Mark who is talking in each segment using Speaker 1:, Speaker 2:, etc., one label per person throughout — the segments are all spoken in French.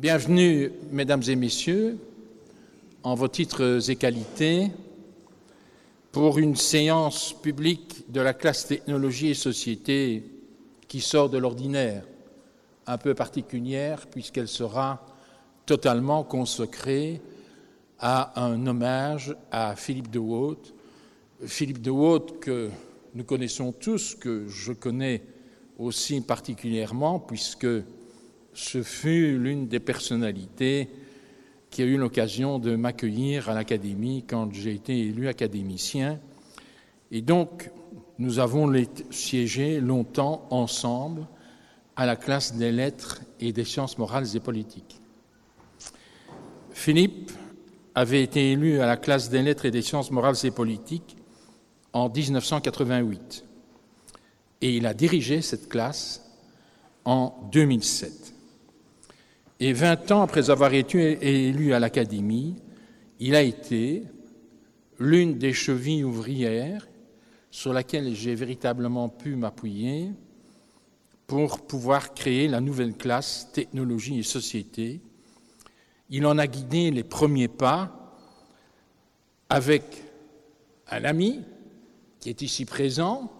Speaker 1: Bienvenue, mesdames et messieurs, en vos titres et qualités, pour une séance publique de la classe technologie et société qui sort de l'ordinaire, un peu particulière puisqu'elle sera totalement consacrée à un hommage à Philippe de Haute. Philippe de Haute que nous connaissons tous, que je connais aussi particulièrement puisque ce fut l'une des personnalités qui a eu l'occasion de m'accueillir à l'Académie quand j'ai été élu académicien. Et donc, nous avons siégé longtemps ensemble à la classe des lettres et des sciences morales et politiques. Philippe avait été élu à la classe des lettres et des sciences morales et politiques en 1988 et il a dirigé cette classe en 2007. Et 20 ans après avoir été élu à l'Académie, il a été l'une des chevilles ouvrières sur laquelle j'ai véritablement pu m'appuyer pour pouvoir créer la nouvelle classe technologie et société. Il en a guidé les premiers pas avec un ami qui est ici présent,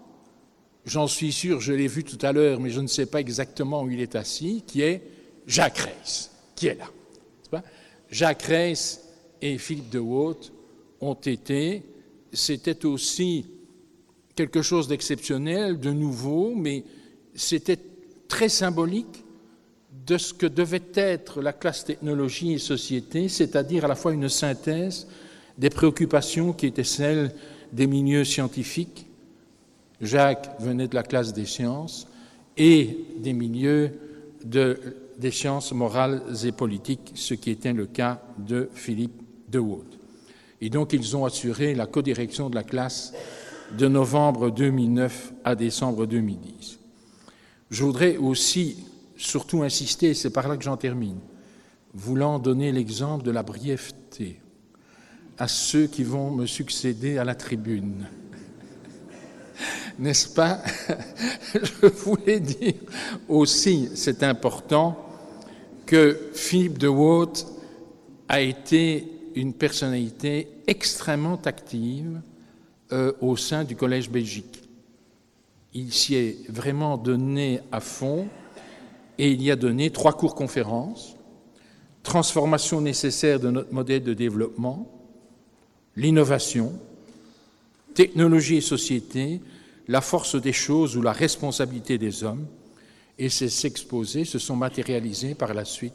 Speaker 1: j'en suis sûr, je l'ai vu tout à l'heure, mais je ne sais pas exactement où il est assis, qui est Jacques Reiss, qui est là. Jacques Reiss et Philippe de Haute ont été, c'était aussi quelque chose d'exceptionnel, de nouveau, mais c'était très symbolique de ce que devait être la classe technologie et société, c'est-à-dire à la fois une synthèse des préoccupations qui étaient celles des milieux scientifiques. Jacques venait de la classe des sciences et des milieux de des sciences morales et politiques, ce qui était le cas de Philippe de Wood. Et donc, ils ont assuré la codirection de la classe de novembre 2009 à décembre 2010. Je voudrais aussi surtout insister, c'est par là que j'en termine, voulant donner l'exemple de la brièveté à ceux qui vont me succéder à la tribune. N'est-ce pas? Je voulais dire aussi, c'est important, que Philippe de Watt a été une personnalité extrêmement active euh, au sein du Collège Belgique. Il s'y est vraiment donné à fond et il y a donné trois cours conférences transformation nécessaire de notre modèle de développement, l'innovation, technologie et société, la force des choses ou la responsabilité des hommes, et ces exposés se sont matérialisés par la suite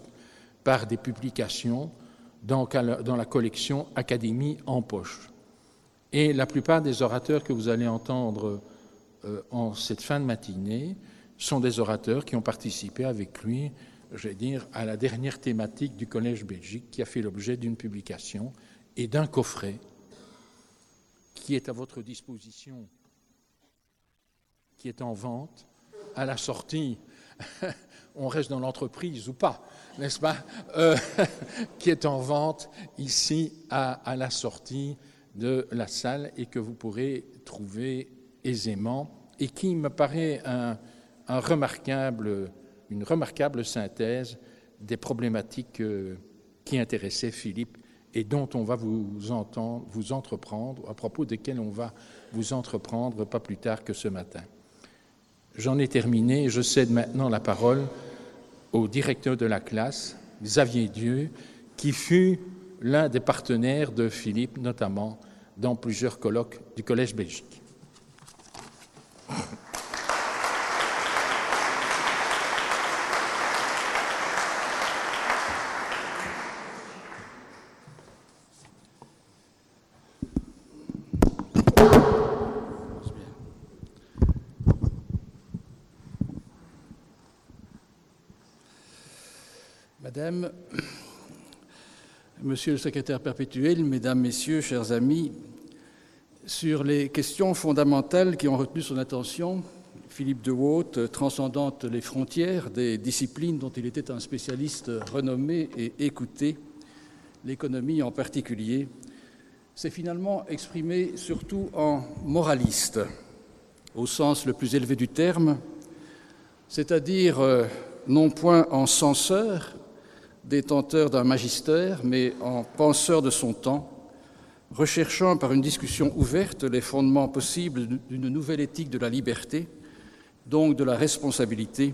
Speaker 1: par des publications dans, la collection Académie en poche. Et la plupart des orateurs que vous allez entendre euh, en cette fin de matinée sont des orateurs qui ont participé avec lui, je vais dire, à la dernière thématique du Collège Belgique qui a fait l'objet d'une publication et d'un coffret qui est à votre disposition, qui est en vente à la sortie on reste dans l'entreprise ou pas, n'est-ce pas, euh, qui est en vente ici à, la sortie de la salle et que vous pourrez trouver aisément et qui me paraît une remarquable synthèse des problématiques euh, qui intéressaient Philippe et dont on va vous entendre, vous entreprendre, à propos desquelles on va vous entreprendre pas plus tard que ce matin. J'en ai terminé. Je cède maintenant la parole au directeur de la classe, Xavier Dieu, qui fut l'un des partenaires de Philippe, notamment dans plusieurs colloques du Collège Belgique.
Speaker 2: Madame, Monsieur le secrétaire perpétuel, Mesdames, Messieurs, chers amis, sur les questions fondamentales qui ont retenu son attention, Philippe de Waute, transcendant les frontières des disciplines dont il était un spécialiste renommé et écouté, l'économie en particulier, s'est finalement exprimé surtout en moraliste, au sens le plus élevé du terme, c'est-à-dire euh, non point en censeur, détenteur d'un magistère, mais en penseur de son temps, recherchant par une discussion ouverte les fondements possibles d'une nouvelle éthique de la liberté, donc de la responsabilité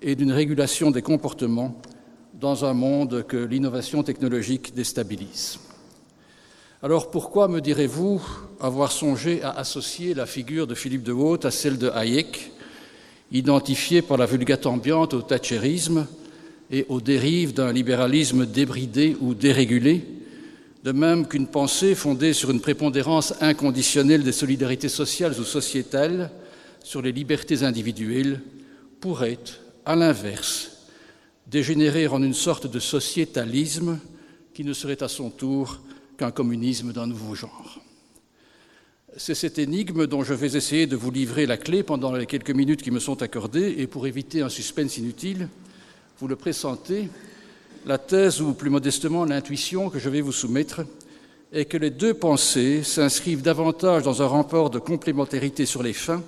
Speaker 2: et d'une régulation des comportements dans un monde que l'innovation technologique déstabilise. Alors pourquoi, me direz-vous, avoir songé à associer la figure de Philippe de Haute à celle de Hayek, identifiée par la vulgate ambiante au thatcherisme et aux dérives d'un libéralisme débridé ou dérégulé, de même qu'une pensée fondée sur une prépondérance inconditionnelle des solidarités sociales ou sociétales sur les libertés individuelles pourrait, à l'inverse, dégénérer en une sorte de sociétalisme qui ne serait à son tour qu'un communisme d'un nouveau genre. C'est cette énigme dont je vais essayer de vous livrer la clé pendant les quelques minutes qui me sont accordées, et pour éviter un suspense inutile, vous le pressentez, la thèse, ou plus modestement l'intuition que je vais vous soumettre, est que les deux pensées s'inscrivent davantage dans un rapport de complémentarité sur les fins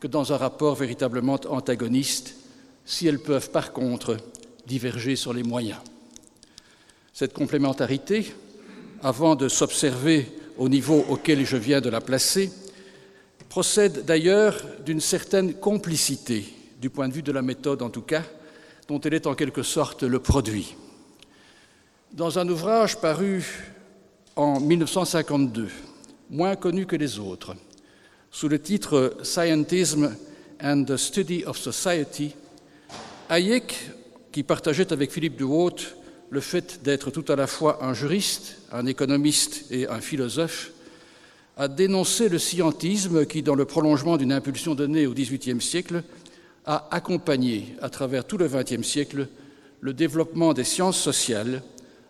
Speaker 2: que dans un rapport véritablement antagoniste, si elles peuvent par contre diverger sur les moyens. Cette complémentarité, avant de s'observer au niveau auquel je viens de la placer, procède d'ailleurs d'une certaine complicité, du point de vue de la méthode en tout cas, dont elle est en quelque sorte le produit. Dans un ouvrage paru en 1952, moins connu que les autres, sous le titre Scientism and the Study of Society, Hayek, qui partageait avec Philippe de Haute le fait d'être tout à la fois un juriste, un économiste et un philosophe, a dénoncé le scientisme qui, dans le prolongement d'une impulsion donnée au XVIIIe siècle, a accompagné à travers tout le XXe siècle le développement des sciences sociales,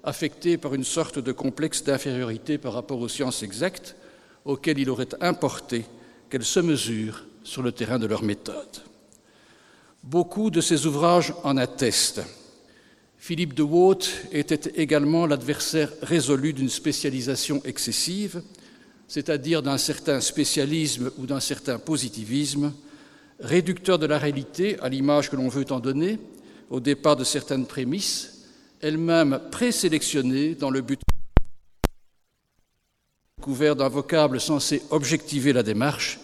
Speaker 2: affectées par une sorte de complexe d'infériorité par rapport aux sciences exactes, auxquelles il aurait importé qu'elles se mesurent sur le terrain de leur méthode. Beaucoup de ces ouvrages en attestent. Philippe de Waute était également l'adversaire résolu d'une spécialisation excessive, c'est-à-dire d'un certain spécialisme ou d'un certain positivisme, réducteur de la réalité à l'image que l'on veut en donner, au départ de certaines prémices, elles-mêmes présélectionnées dans le but couvert d'un vocable censé objectiver la démarche,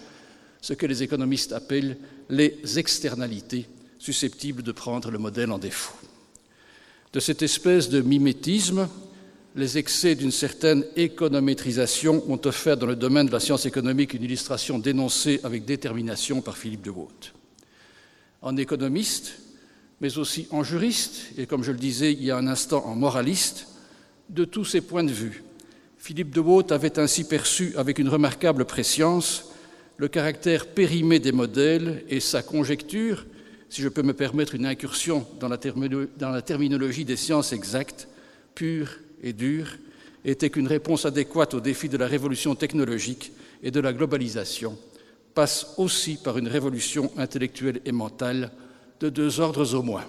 Speaker 2: ce que les économistes appellent les externalités susceptibles de prendre le modèle en défaut. De cette espèce de mimétisme, les excès d'une certaine économétrisation ont offert dans le domaine de la science économique une illustration dénoncée avec détermination par Philippe de Waute. En économiste, mais aussi en juriste, et comme je le disais il y a un instant en moraliste, de tous ces points de vue, Philippe de Waute avait ainsi perçu avec une remarquable préscience le caractère périmé des modèles et sa conjecture, si je peux me permettre une incursion dans la, terminologie des sciences exactes, pures et dure était qu'une réponse adéquate aux défis de la révolution technologique et de la globalisation passe aussi par une révolution intellectuelle et mentale de deux ordres au moins.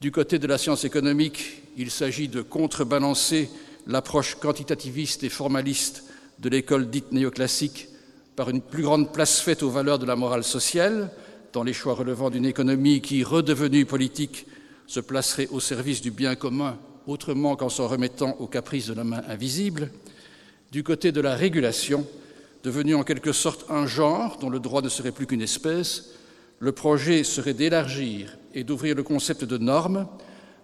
Speaker 2: Du côté de la science économique, il s'agit de contrebalancer l'approche quantitativiste et formaliste de l'école dite néoclassique par une plus grande place faite aux valeurs de la morale sociale, dans les choix relevant d'une économie qui, redevenue politique, se placerait au service du bien commun autrement qu'en s'en remettant aux caprices de la main invisible, du côté de la régulation, devenue en quelque sorte un genre dont le droit ne serait plus qu'une espèce, le projet serait d'élargir et d'ouvrir le concept de norme,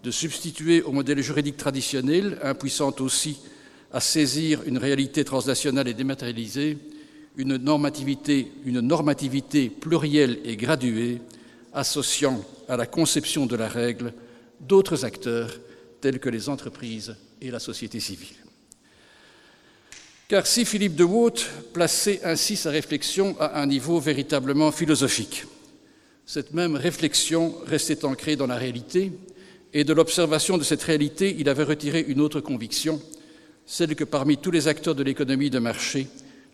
Speaker 2: de substituer au modèle juridique traditionnel, impuissant aussi à saisir une réalité transnationale et dématérialisée, une normativité, une normativité plurielle et graduée, associant à la conception de la règle d'autres acteurs telles que les entreprises et la société civile. Car si Philippe de Waute plaçait ainsi sa réflexion à un niveau véritablement philosophique, cette même réflexion restait ancrée dans la réalité, et de l'observation de cette réalité, il avait retiré une autre conviction, celle que parmi tous les acteurs de l'économie de marché,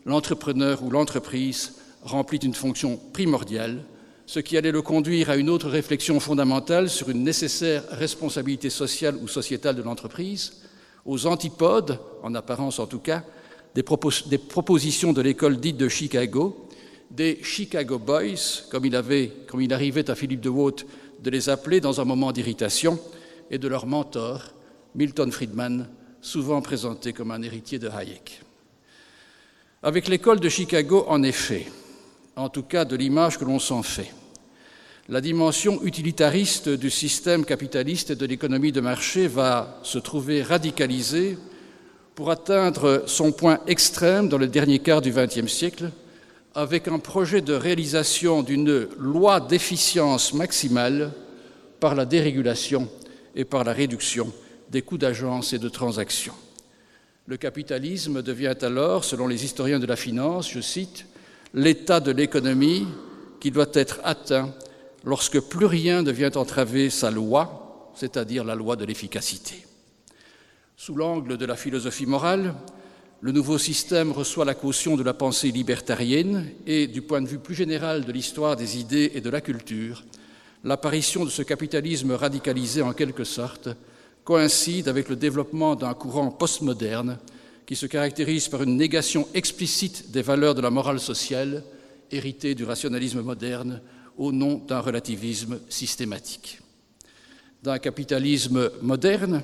Speaker 2: l'entrepreneur ou l'entreprise remplit une fonction primordiale, ce qui allait le conduire à une autre réflexion fondamentale sur une nécessaire responsabilité sociale ou sociétale de l'entreprise, aux antipodes, en apparence en tout cas, des, propositions de l'école dite de Chicago, des Chicago Boys, comme il, avait, comme il arrivait à Philippe de Waute de les appeler dans un moment d'irritation, et de leur mentor, Milton Friedman, souvent présenté comme un héritier de Hayek. Avec l'école de Chicago, en effet, en tout cas de l'image que l'on s'en fait, la dimension utilitariste du système capitaliste et de l'économie de marché va se trouver radicalisée pour atteindre son point extrême dans le dernier quart du XXe siècle, avec un projet de réalisation d'une loi d'efficience maximale par la dérégulation et par la réduction des coûts d'agence et de transaction. Le capitalisme devient alors, selon les historiens de la finance, je cite, l'état de l'économie qui doit être atteint lorsque plus rien ne vient entraver sa loi, c'est-à-dire la loi de l'efficacité. Sous l'angle de la philosophie morale, le nouveau système reçoit la caution de la pensée libertarienne et, du point de vue plus général de l'histoire des idées et de la culture, l'apparition de ce capitalisme radicalisé en quelque sorte coïncide avec le développement d'un courant postmoderne qui se caractérise par une négation explicite des valeurs de la morale sociale héritée du rationalisme moderne au nom d'un relativisme systématique. D'un capitalisme moderne,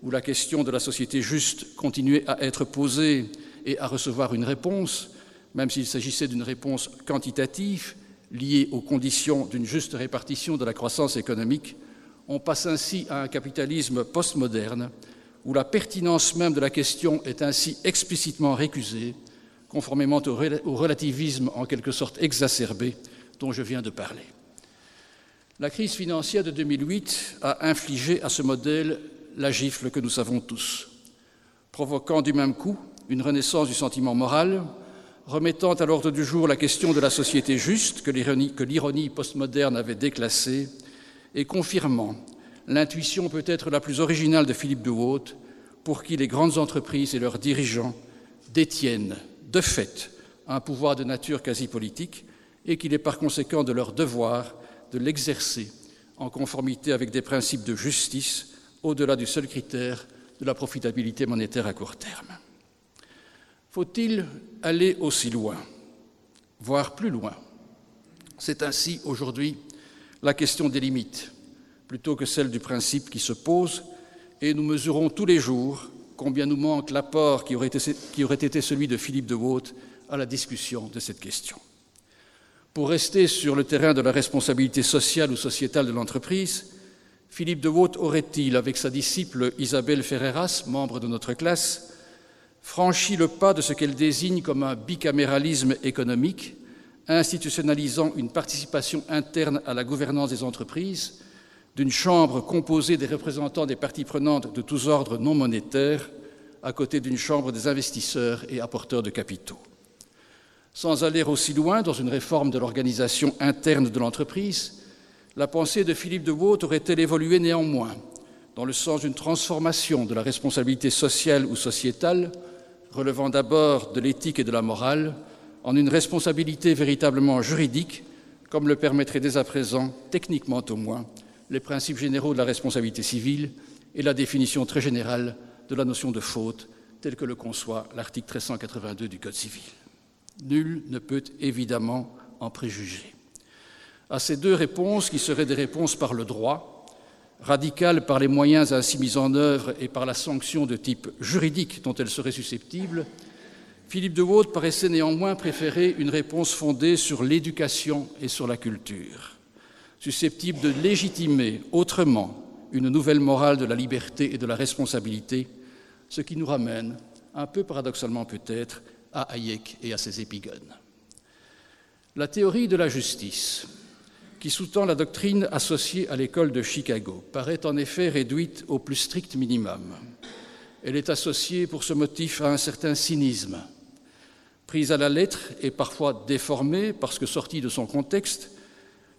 Speaker 2: où la question de la société juste continuait à être posée et à recevoir une réponse, même s'il s'agissait d'une réponse quantitative, liée aux conditions d'une juste répartition de la croissance économique, on passe ainsi à un capitalisme postmoderne où la pertinence même de la question est ainsi explicitement récusée, conformément au relativisme en quelque sorte exacerbé dont je viens de parler. La crise financière de 2008 a infligé à ce modèle la gifle que nous savons tous, provoquant du même coup une renaissance du sentiment moral, remettant à l'ordre du jour la question de la société juste que l'ironie postmoderne avait déclassée et confirmant l'intuition peut-être la plus originale de Philippe de Watt, pour qui les grandes entreprises et leurs dirigeants détiennent de fait un pouvoir de nature quasi politique et qu'il est par conséquent de leur devoir de l'exercer en conformité avec des principes de justice au-delà du seul critère de la profitabilité monétaire à court terme. Faut-il aller aussi loin, voire plus loin? C'est ainsi aujourd'hui la question des limites, plutôt que celle du principe qui se pose, et nous mesurons tous les jours combien nous manque l'apport qui, aurait été celui de Philippe de Watt à la discussion de cette question. Pour rester sur le terrain de la responsabilité sociale ou sociétale de l'entreprise, Philippe de Watt aurait-il, avec sa disciple Isabelle Ferreras, membre de notre classe, franchi le pas de ce qu'elle désigne comme un bicaméralisme économique, institutionnalisant une participation interne à la gouvernance des entreprises, d'une chambre composée des représentants des parties prenantes de tous ordres non monétaires, à côté d'une chambre des investisseurs et apporteurs de capitaux? Sans aller aussi loin dans une réforme de l'organisation interne de l'entreprise, la pensée de Philippe de Watt aurait-elle évolué néanmoins dans le sens d'une transformation de la responsabilité sociale ou sociétale, relevant d'abord de l'éthique et de la morale, en une responsabilité véritablement juridique, comme le permettraient dès à présent, techniquement au moins, les principes généraux de la responsabilité civile et la définition très générale de la notion de faute, telle que le conçoit l'article 1382 du Code civil. Nul ne peut évidemment en préjuger. À ces deux réponses, qui seraient des réponses par le droit, radicales par les moyens ainsi mis en œuvre et par la sanction de type juridique dont elles seraient susceptibles, Philippe de Waud paraissait néanmoins préférer une réponse fondée sur l'éducation et sur la culture, susceptible de légitimer autrement une nouvelle morale de la liberté et de la responsabilité, ce qui nous ramène, un peu paradoxalement peut-être, à Hayek et à ses épigones. La théorie de la justice, qui sous-tend la doctrine associée à l'école de Chicago, paraît en effet réduite au plus strict minimum. Elle est associée pour ce motif à un certain cynisme. Prise à la lettre et parfois déformée parce que sortie de son contexte,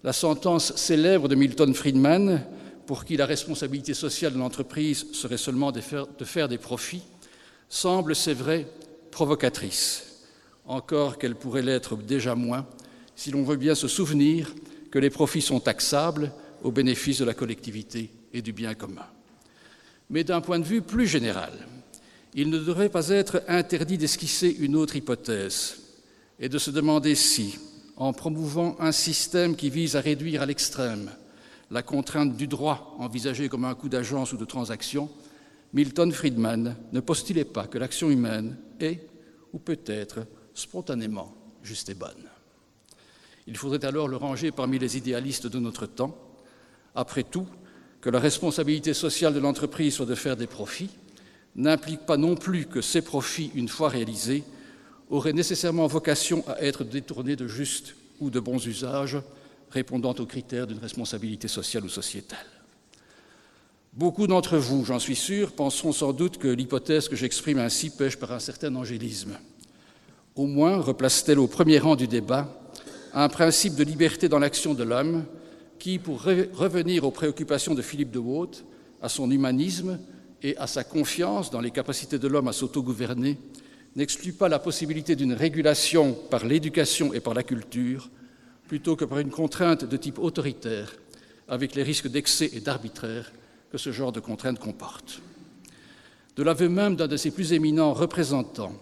Speaker 2: la sentence célèbre de Milton Friedman, pour qui la responsabilité sociale de l'entreprise serait seulement de faire, de faire des profits, semble, c'est vrai, provocatrice, encore qu'elle pourrait l'être déjà moins, si l'on veut bien se souvenir que les profits sont taxables au bénéfice de la collectivité et du bien commun. Mais d'un point de vue plus général, il ne devrait pas être interdit d'esquisser une autre hypothèse et de se demander si, en promouvant un système qui vise à réduire à l'extrême la contrainte du droit envisagée comme un coup d'agence ou de transaction, Milton Friedman ne postulait pas que l'action humaine est, ou peut être, spontanément juste et bonne. Il faudrait alors le ranger parmi les idéalistes de notre temps. Après tout, que la responsabilité sociale de l'entreprise soit de faire des profits n'implique pas non plus que ces profits, une fois réalisés, auraient nécessairement vocation à être détournés de justes ou de bons usages répondant aux critères d'une responsabilité sociale ou sociétale. Beaucoup d'entre vous, j'en suis sûr, penseront sans doute que l'hypothèse que j'exprime ainsi pêche par un certain angélisme. Au moins replace-t-elle au premier rang du débat un principe de liberté dans l'action de l'homme qui, pour revenir aux préoccupations de Philippe de Waute, à son humanisme et à sa confiance dans les capacités de l'homme à s'autogouverner, n'exclut pas la possibilité d'une régulation par l'éducation et par la culture, plutôt que par une contrainte de type autoritaire, avec les risques d'excès et d'arbitraire que ce genre de contrainte comporte. De l'aveu même d'un de ses plus éminents représentants,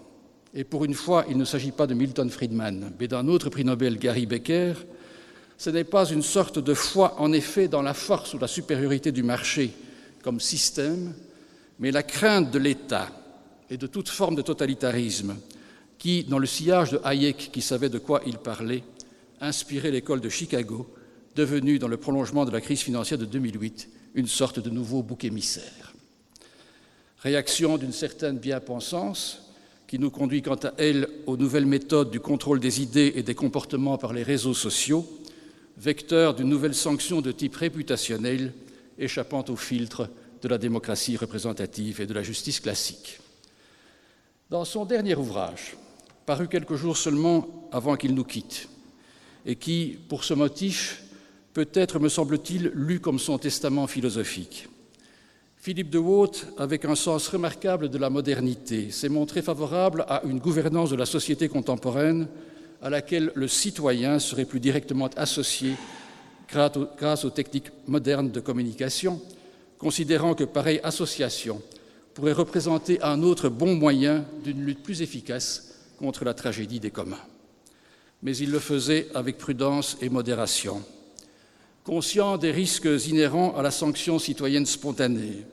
Speaker 2: et pour une fois il ne s'agit pas de Milton Friedman, mais d'un autre prix Nobel, Gary Becker, ce n'est pas une sorte de foi en effet dans la force ou la supériorité du marché comme système, mais la crainte de l'État et de toute forme de totalitarisme qui, dans le sillage de Hayek qui savait de quoi il parlait, inspirait l'école de Chicago, devenue, dans le prolongement de la crise financière de 2008, une sorte de nouveau bouc émissaire. Réaction d'une certaine bien-pensance qui nous conduit quant à elle aux nouvelles méthodes du contrôle des idées et des comportements par les réseaux sociaux, vecteur d'une nouvelle sanction de type réputationnel échappant au filtre de la démocratie représentative et de la justice classique. Dans son dernier ouvrage, paru quelques jours seulement avant qu'il nous quitte, et qui, pour ce motif, peut être, me semble-t-il, lu comme son testament philosophique. Philippe de Waute, avec un sens remarquable de la modernité, s'est montré favorable à une gouvernance de la société contemporaine à laquelle le citoyen serait plus directement associé grâce aux techniques modernes de communication, considérant que pareille association pourrait représenter un autre bon moyen d'une lutte plus efficace contre la tragédie des communs. Mais il le faisait avec prudence et modération. Conscient des risques inhérents à la sanction citoyenne spontanée,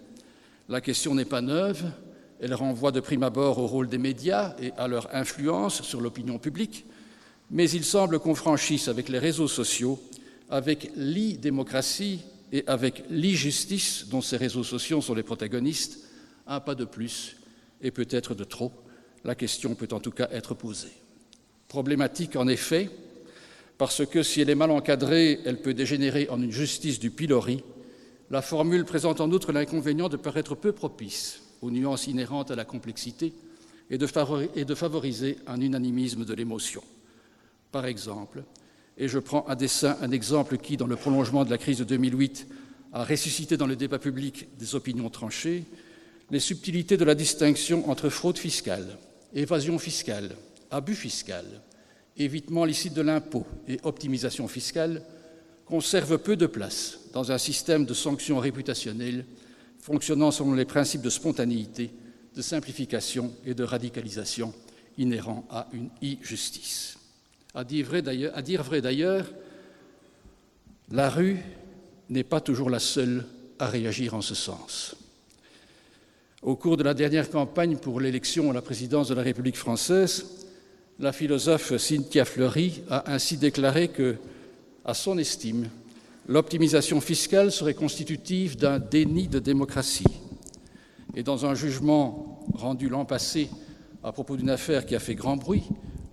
Speaker 2: la question n'est pas neuve, elle renvoie de prime abord au rôle des médias et à leur influence sur l'opinion publique, mais il semble qu'on franchisse avec les réseaux sociaux, avec l'e-démocratie et avec l'e-justice dont ces réseaux sociaux sont les protagonistes, un pas de plus et peut-être de trop. La question peut en tout cas être posée. Problématique en effet, parce que si elle est mal encadrée, elle peut dégénérer en une justice du pilori. La formule présente en outre l'inconvénient de paraître peu propice aux nuances inhérentes à la complexité et de, favoriser un unanimisme de l'émotion. Par exemple, et je prends à dessein un exemple qui, dans le prolongement de la crise de 2008, a ressuscité dans le débat public des opinions tranchées, les subtilités de la distinction entre fraude fiscale, évasion fiscale, abus fiscal, évitement licite de l'impôt et optimisation fiscale conservent peu de place dans un système de sanctions réputationnelles fonctionnant selon les principes de spontanéité, de simplification et de radicalisation inhérents à une e-justice. À dire vrai d'ailleurs, la rue n'est pas toujours la seule à réagir en ce sens. Au cours de la dernière campagne pour l'élection à la présidence de la République française, la philosophe Cynthia Fleury a ainsi déclaré que, à son estime, l'optimisation fiscale serait constitutive d'un déni de démocratie. Et dans un jugement rendu l'an passé à propos d'une affaire qui a fait grand bruit,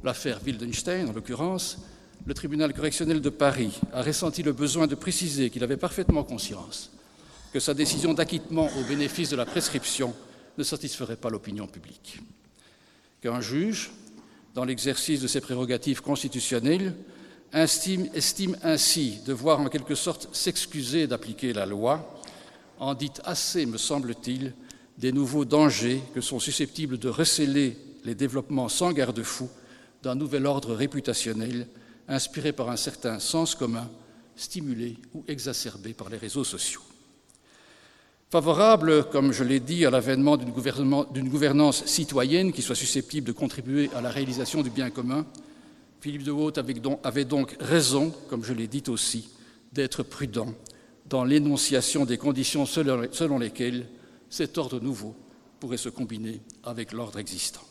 Speaker 2: l'affaire Wildenstein en l'occurrence, le tribunal correctionnel de Paris a ressenti le besoin de préciser qu'il avait parfaitement conscience que sa décision d'acquittement au bénéfice de la prescription ne satisferait pas l'opinion publique. Qu'un juge, dans l'exercice de ses prérogatives constitutionnelles, estime, ainsi devoir en quelque sorte s'excuser d'appliquer la loi, en dit assez, me semble-t-il, des nouveaux dangers que sont susceptibles de recéler les développements sans garde-fou d'un nouvel ordre réputationnel inspiré par un certain sens commun, stimulé ou exacerbé par les réseaux sociaux. Favorable, comme je l'ai dit, à l'avènement d'une gouvernance citoyenne qui soit susceptible de contribuer à la réalisation du bien commun, Philippe de Haute avait donc raison, comme je l'ai dit aussi, d'être prudent dans l'énonciation des conditions selon lesquelles cet ordre nouveau pourrait se combiner avec l'ordre existant.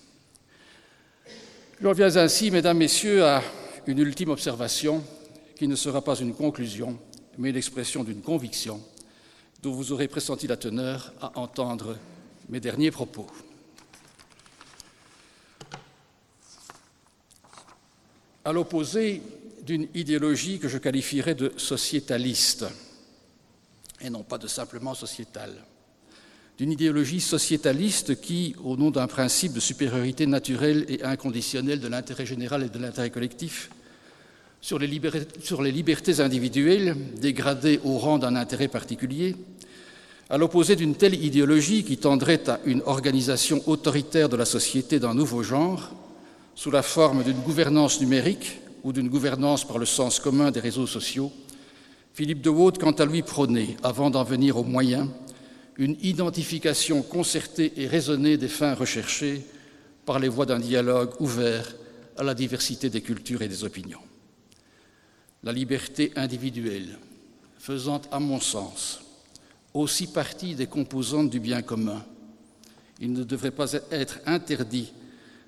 Speaker 2: Je reviens ainsi, Mesdames, Messieurs, à une ultime observation qui ne sera pas une conclusion, mais l'expression d'une conviction dont vous aurez pressenti la teneur à entendre mes derniers propos. À l'opposé d'une idéologie que je qualifierais de sociétaliste, et non pas de simplement sociétale, d'une idéologie sociétaliste qui, au nom d'un principe de supériorité naturelle et inconditionnelle de l'intérêt général et de l'intérêt collectif, sur les, libertés, individuelles dégradées au rang d'un intérêt particulier, à l'opposé d'une telle idéologie qui tendrait à une organisation autoritaire de la société d'un nouveau genre, sous la forme d'une gouvernance numérique ou d'une gouvernance par le sens commun des réseaux sociaux, Philippe de Waute, quant à lui, prônait, avant d'en venir aux moyens, une identification concertée et raisonnée des fins recherchées par les voies d'un dialogue ouvert à la diversité des cultures et des opinions. La liberté individuelle, faisant, à mon sens, aussi partie des composantes du bien commun, il ne devrait pas être interdit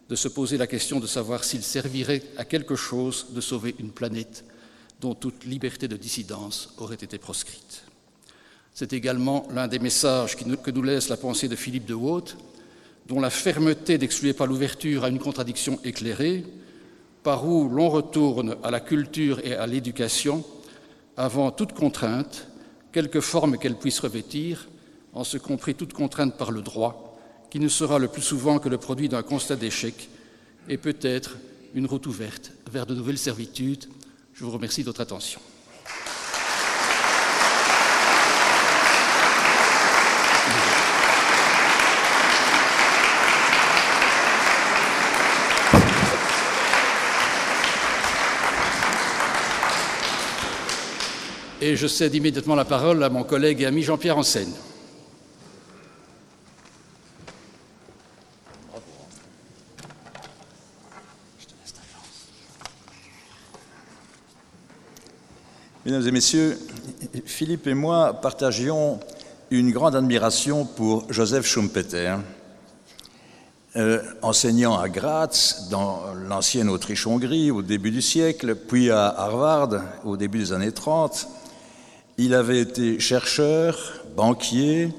Speaker 2: de se poser la question de savoir s'il servirait à quelque chose de sauver une planète dont toute liberté de dissidence aurait été proscrite. C'est également l'un des messages que nous laisse la pensée de Philippe de Waute, dont la fermeté n'excluait pas l'ouverture à une contradiction éclairée, par où l'on retourne à la culture et à l'éducation avant toute contrainte, quelque forme qu'elle puisse revêtir, en ce compris toute contrainte par le droit, qui ne sera le plus souvent que le produit d'un constat d'échec et peut-être une route ouverte vers de nouvelles servitudes. Je vous remercie de votre attention. Et je cède immédiatement la parole à mon collègue et ami Jean-Pierre Enseigne.
Speaker 3: Mesdames et Messieurs, Philippe et moi partagions une grande admiration pour Joseph Schumpeter. Euh, enseignant à Graz, dans l'ancienne Autriche-Hongrie au début du siècle, puis à Harvard au début des années 30, il avait été chercheur, banquier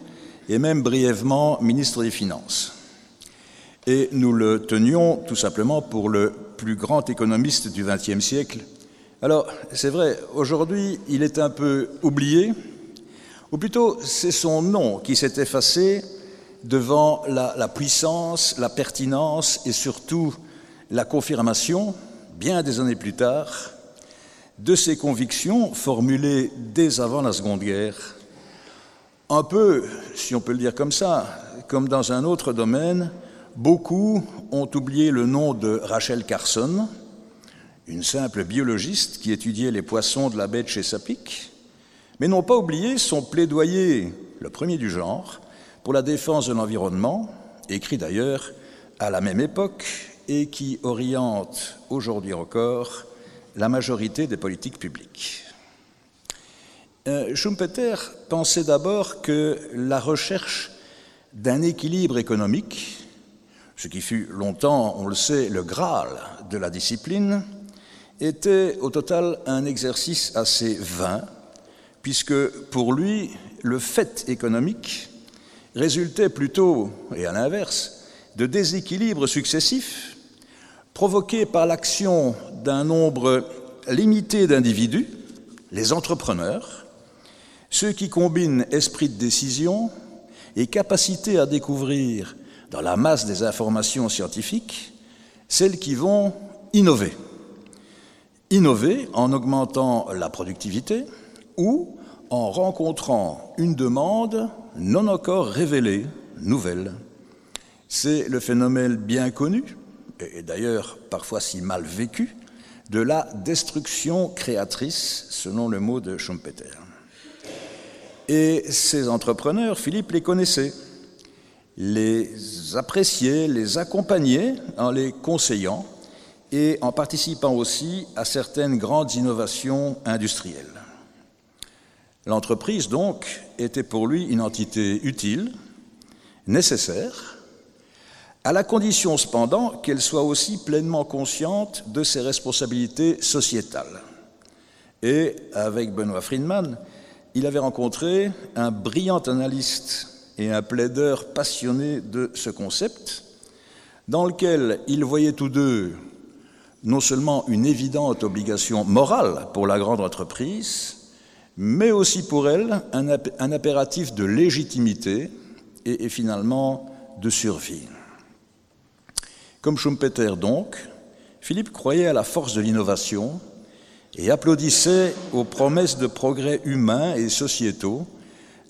Speaker 3: et même brièvement ministre des Finances. Et nous le tenions tout simplement pour le plus grand économiste du XXe siècle. Alors, c'est vrai, aujourd'hui, il est un peu oublié, ou plutôt c'est son nom qui s'est effacé devant la, puissance, la pertinence et surtout la confirmation, bien des années plus tard, de ses convictions formulées dès avant la Seconde Guerre, un peu, si on peut le dire comme ça, comme dans un autre domaine, beaucoup ont oublié le nom de Rachel Carson, une simple biologiste qui étudiait les poissons de la baie de Chesapeake, mais n'ont pas oublié son plaidoyer, le premier du genre, pour la défense de l'environnement, écrit d'ailleurs à la même époque et qui oriente aujourd'hui encore la majorité des politiques publiques. Euh, Schumpeter pensait d'abord que la recherche d'un équilibre économique, ce qui fut longtemps, on le sait, le Graal de la discipline, était au total un exercice assez vain, puisque pour lui, le fait économique résultait plutôt, et à l'inverse, de déséquilibres successifs provoquée par l'action d'un nombre limité d'individus, les entrepreneurs, ceux qui combinent esprit de décision et capacité à découvrir dans la masse des informations scientifiques celles qui vont innover. Innover en augmentant la productivité ou en rencontrant une demande non encore révélée, nouvelle. C'est le phénomène bien connu et d'ailleurs parfois si mal vécu, de la destruction créatrice, selon le mot de Schumpeter. Et ces entrepreneurs, Philippe les connaissait, les appréciait, les accompagnait en les conseillant et en participant aussi à certaines grandes innovations industrielles. L'entreprise, donc, était pour lui une entité utile, nécessaire, à la condition cependant qu'elle soit aussi pleinement consciente de ses responsabilités sociétales. Et avec Benoît Friedman, il avait rencontré un brillant analyste et un plaideur passionné de ce concept, dans lequel ils voyaient tous deux non seulement une évidente obligation morale pour la grande entreprise, mais aussi pour elle un, impératif de légitimité et, et finalement de survie. Comme Schumpeter donc, Philippe croyait à la force de l'innovation et applaudissait aux promesses de progrès humains et sociétaux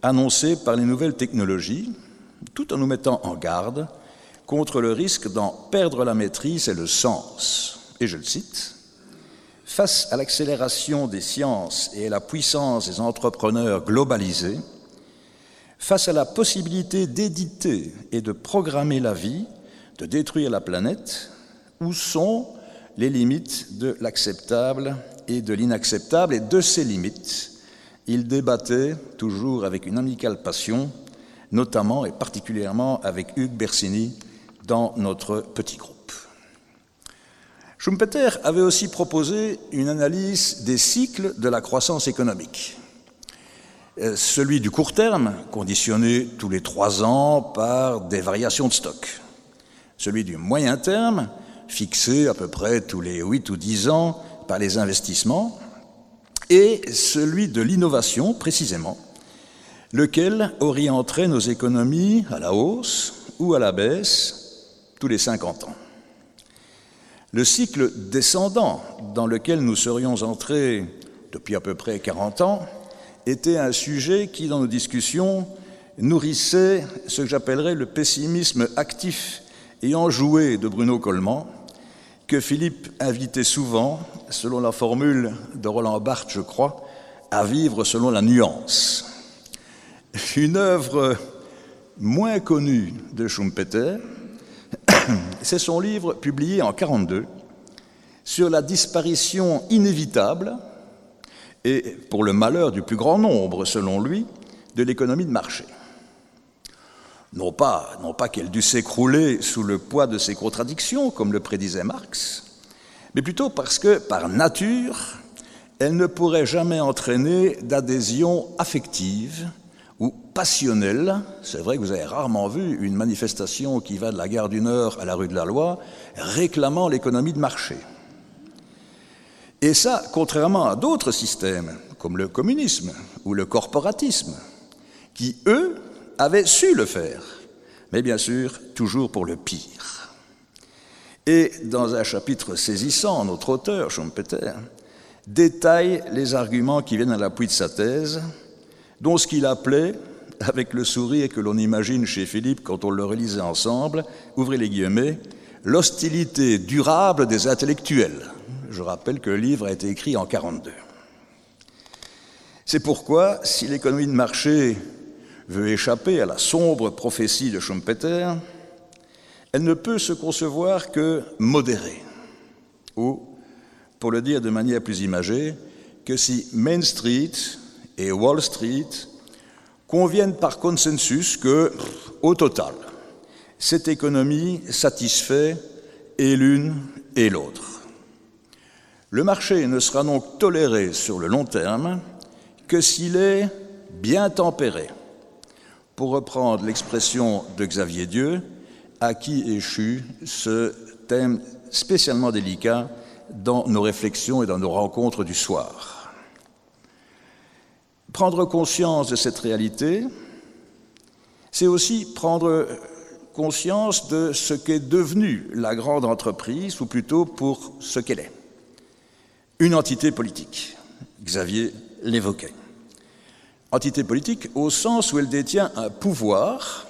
Speaker 3: annoncées par les nouvelles technologies, tout en nous mettant en garde contre le risque d'en perdre la maîtrise et le sens. Et je le cite, Face à l'accélération des sciences et à la puissance des entrepreneurs globalisés, face à la possibilité d'éditer et de programmer la vie, de détruire la planète, où sont les limites de l'acceptable et de l'inacceptable Et de ces limites, il débattait toujours avec une amicale passion, notamment et particulièrement avec Hugues Bersini dans notre petit groupe. Schumpeter avait aussi proposé une analyse des cycles de la croissance économique. Euh, celui du court terme, conditionné tous les trois ans par des variations de stock celui du moyen terme, fixé à peu près tous les 8 ou 10 ans par les investissements, et celui de l'innovation, précisément, lequel orienterait nos économies à la hausse ou à la baisse tous les 50 ans. Le cycle descendant dans lequel nous serions entrés depuis à peu près 40 ans était un sujet qui, dans nos discussions, nourrissait ce que j'appellerais le pessimisme actif ayant joué de Bruno Coleman, que Philippe invitait souvent, selon la formule de Roland Barthes, je crois, à vivre selon la nuance. Une œuvre moins connue de Schumpeter, c'est son livre publié en 1942 sur la disparition inévitable, et pour le malheur du plus grand nombre, selon lui, de l'économie de marché non pas, qu'elle dût s'écrouler sous le poids de ses contradictions, comme le prédisait Marx, mais plutôt parce que, par nature, elle ne pourrait jamais entraîner d'adhésion affective ou passionnelle. C'est vrai que vous avez rarement vu une manifestation qui va de la gare du Nord à la rue de la Loi réclamant l'économie de marché. Et ça, contrairement à d'autres systèmes, comme le communisme ou le corporatisme, qui, eux, avait su le faire, mais bien sûr toujours pour le pire. Et dans un chapitre saisissant, notre auteur, Schumpeter, détaille les arguments qui viennent à l'appui de sa thèse, dont ce qu'il appelait, avec le sourire que l'on imagine chez Philippe quand on le relisait ensemble, ouvrez les guillemets, l'hostilité durable des intellectuels. Je rappelle que le livre a été écrit en 42. C'est pourquoi, si l'économie de marché veut échapper à la sombre prophétie de Schumpeter, elle ne peut se concevoir que modérée, ou, pour le dire de manière plus imagée, que si Main Street et Wall Street conviennent par consensus que, au total, cette économie satisfait et l'une et l'autre. Le marché ne sera donc toléré sur le long terme que s'il est bien tempéré, pour reprendre l'expression de Xavier Dieu, à qui échut ce thème spécialement délicat dans nos réflexions et dans nos rencontres du soir. Prendre conscience de cette réalité, c'est aussi prendre conscience de ce qu'est devenue la grande entreprise, ou plutôt pour ce qu'elle est. Une entité politique. Xavier l'évoquait entité politique au sens où elle détient un pouvoir,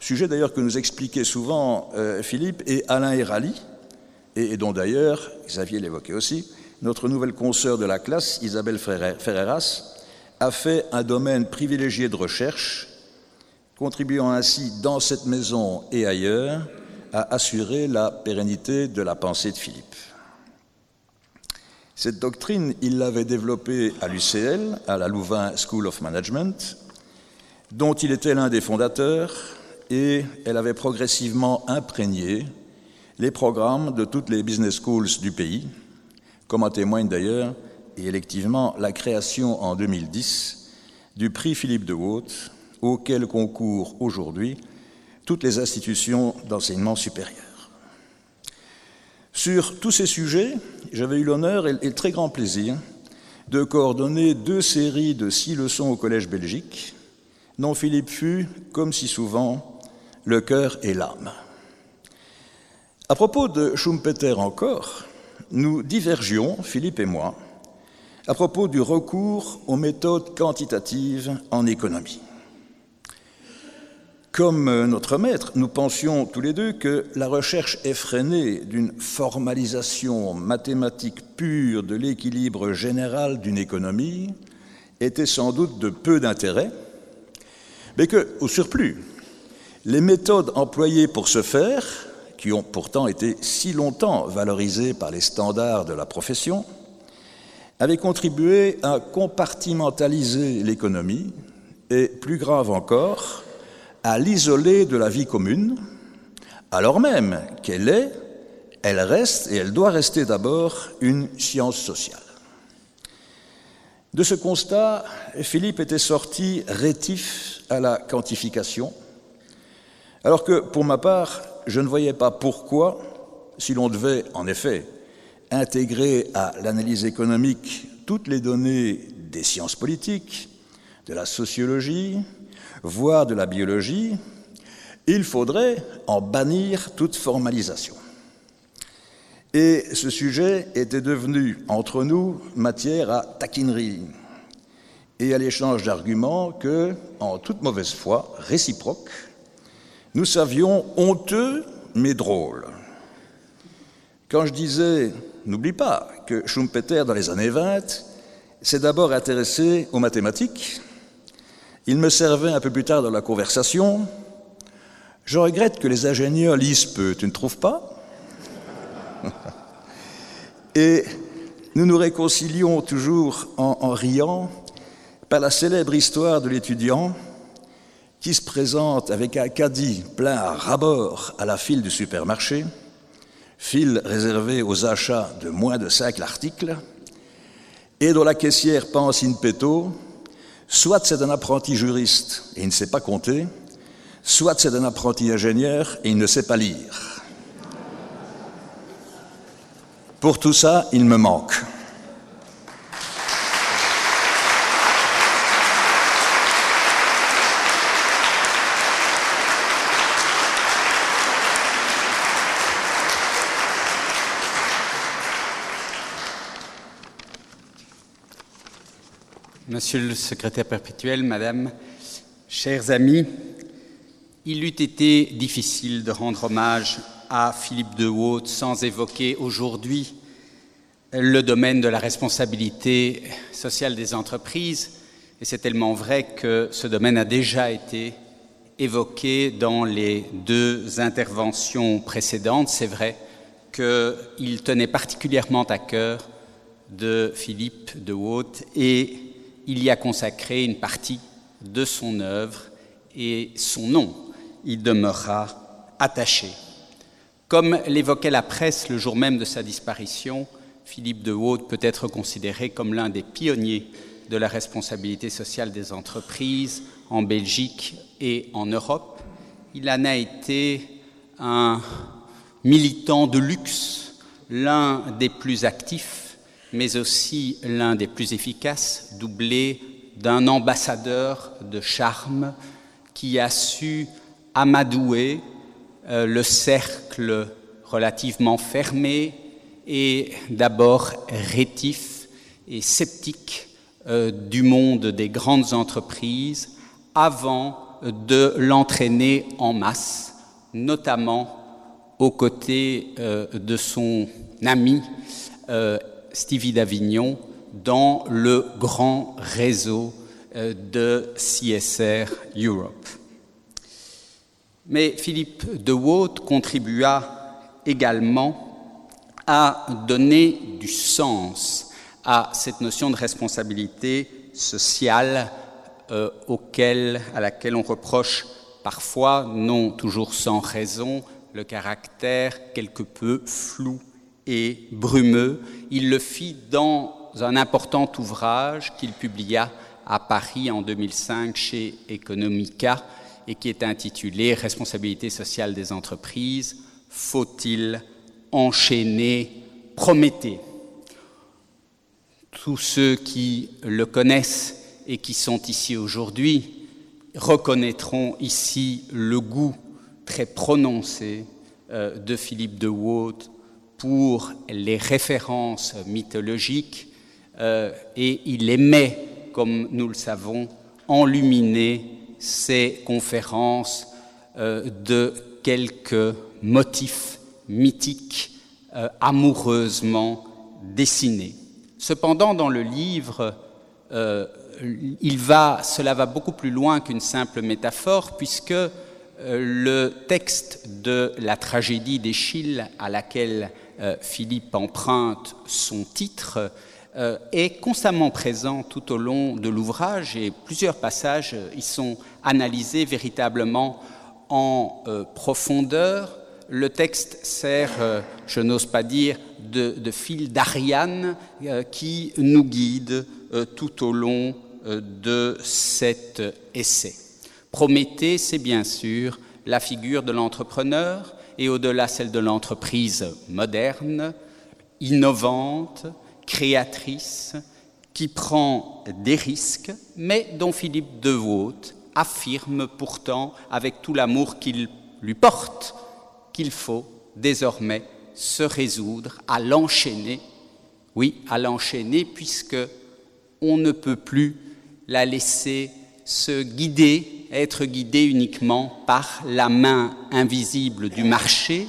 Speaker 3: sujet d'ailleurs que nous expliquaient souvent euh, Philippe et Alain Hérali, et, et dont d'ailleurs, Xavier l'évoquait aussi, notre nouvelle consoeur de la classe, Isabelle Ferreras, a fait un domaine privilégié de recherche, contribuant ainsi dans cette maison et ailleurs à assurer la pérennité de la pensée de Philippe. Cette doctrine, il l'avait développée à l'UCL, à la Louvain School of Management, dont il était l'un des fondateurs, et elle avait progressivement imprégné les programmes de toutes les business schools du pays, comme en témoigne d'ailleurs, et électivement, la création en 2010 du prix Philippe de Haute, auquel concourent aujourd'hui toutes les institutions d'enseignement supérieur. Sur tous ces sujets, j'avais eu l'honneur et le très grand plaisir de coordonner deux séries de six leçons au Collège Belgique, dont Philippe fut, comme si souvent, le cœur et l'âme. À propos de Schumpeter encore, nous divergions, Philippe et moi, à propos du recours aux méthodes quantitatives en économie. Comme notre maître, nous pensions tous les deux que la recherche effrénée d'une formalisation mathématique pure de l'équilibre général d'une économie était sans doute de peu d'intérêt, mais que, au surplus, les méthodes employées pour ce faire, qui ont pourtant été si longtemps valorisées par les standards de la profession, avaient contribué à compartimentaliser l'économie et, plus grave encore, à l'isoler de la vie commune, alors même qu'elle est, elle reste et elle doit rester d'abord une science sociale. De ce constat, Philippe était sorti rétif à la quantification, alors que pour ma part, je ne voyais pas pourquoi, si l'on devait en effet intégrer à l'analyse économique toutes les données des sciences politiques, de la sociologie, voire de la biologie, il faudrait en bannir toute formalisation. Et ce sujet était devenu entre nous matière à taquinerie et à l'échange d'arguments que, en toute mauvaise foi, réciproque, nous savions honteux mais drôles. Quand je disais, n'oublie pas que Schumpeter, dans les années 20, s'est d'abord intéressé aux mathématiques, il me servait un peu plus tard dans la conversation. Je regrette que les ingénieurs lisent peu, tu ne trouves pas? Et nous nous réconcilions toujours en, riant par la célèbre histoire de l'étudiant qui se présente avec un caddie plein à rabord à la file du supermarché, file réservée aux achats de moins de cinq articles, et dont la caissière pense in petto Soit c'est un apprenti juriste et il ne sait pas compter, soit c'est un apprenti ingénieur et il ne sait pas lire. Pour tout ça, il me manque.
Speaker 4: Monsieur le secrétaire perpétuel, Madame, chers amis, il eût été difficile de rendre hommage à Philippe de Haute sans évoquer aujourd'hui le domaine de la responsabilité sociale des entreprises. Et c'est tellement vrai que ce domaine a déjà été évoqué dans les deux interventions précédentes. C'est vrai qu'il tenait particulièrement à cœur de Philippe de Haute et il y a consacré une partie de son œuvre et son nom y demeurera attaché. Comme l'évoquait la presse le jour même de sa disparition, Philippe de Haute peut être considéré comme l'un des pionniers de la responsabilité sociale des entreprises en Belgique et en Europe. Il en a été un militant de luxe, l'un des plus actifs mais aussi l'un des plus efficaces, doublé d'un ambassadeur de charme qui a su amadouer euh, le cercle relativement fermé et d'abord rétif et sceptique euh, du monde des grandes entreprises avant de l'entraîner en masse, notamment aux côtés euh, de son ami Stevie d'Avignon dans le grand réseau euh, de CSR Europe. Mais Philippe de Waute contribua également à donner du sens à cette notion de responsabilité sociale euh, à laquelle on reproche parfois, non toujours sans raison, le caractère quelque peu flou et brumeux. Il le fit dans un important ouvrage qu'il publia à Paris en 2005 chez Economica et qui est intitulé Responsabilité sociale des entreprises, faut-il enchaîner? Prométhée Tous ceux qui le connaissent et qui sont ici aujourd'hui reconnaîtront ici le goût très prononcé euh, de Philippe de Waute pour les références mythologiques euh, et il aimait, comme nous le savons, enluminer ses conférences euh, de quelques motifs mythiques amoureusement dessinés. Cependant, dans le livre, cela va beaucoup plus loin qu'une simple métaphore, puisque euh, le texte de la tragédie d'Échille, à laquelle euh, Philippe emprunte son titre, euh, est constamment présent tout au long de l'ouvrage et plusieurs passages y sont analysés véritablement en profondeur. Le texte sert, je n'ose pas dire, de, de fil d'Ariane qui nous guide tout au long de cet essai. Prométhée, c'est bien sûr la figure de l'entrepreneur et au-delà celle de l'entreprise moderne, innovante, créatrice, qui prend des risques, mais dont Philippe de affirme pourtant avec tout l'amour qu'il lui porte qu'il faut désormais se résoudre à l'enchaîner, oui, à l'enchaîner puisque on ne peut plus la laisser se guider, être guidée uniquement par la main invisible du marché,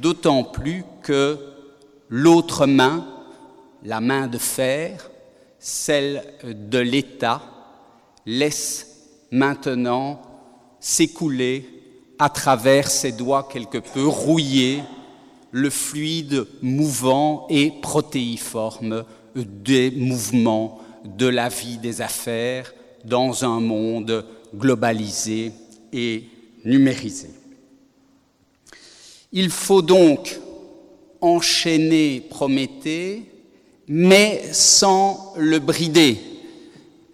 Speaker 4: d'autant plus que l'autre main, la main de fer, celle de l'État, laisse maintenant s'écouler à travers ses doigts quelque peu rouillés le fluide mouvant et protéiforme des mouvements de la vie des affaires dans un monde globalisé et numérisé. Il faut donc enchaîner Prométhée, mais sans le brider.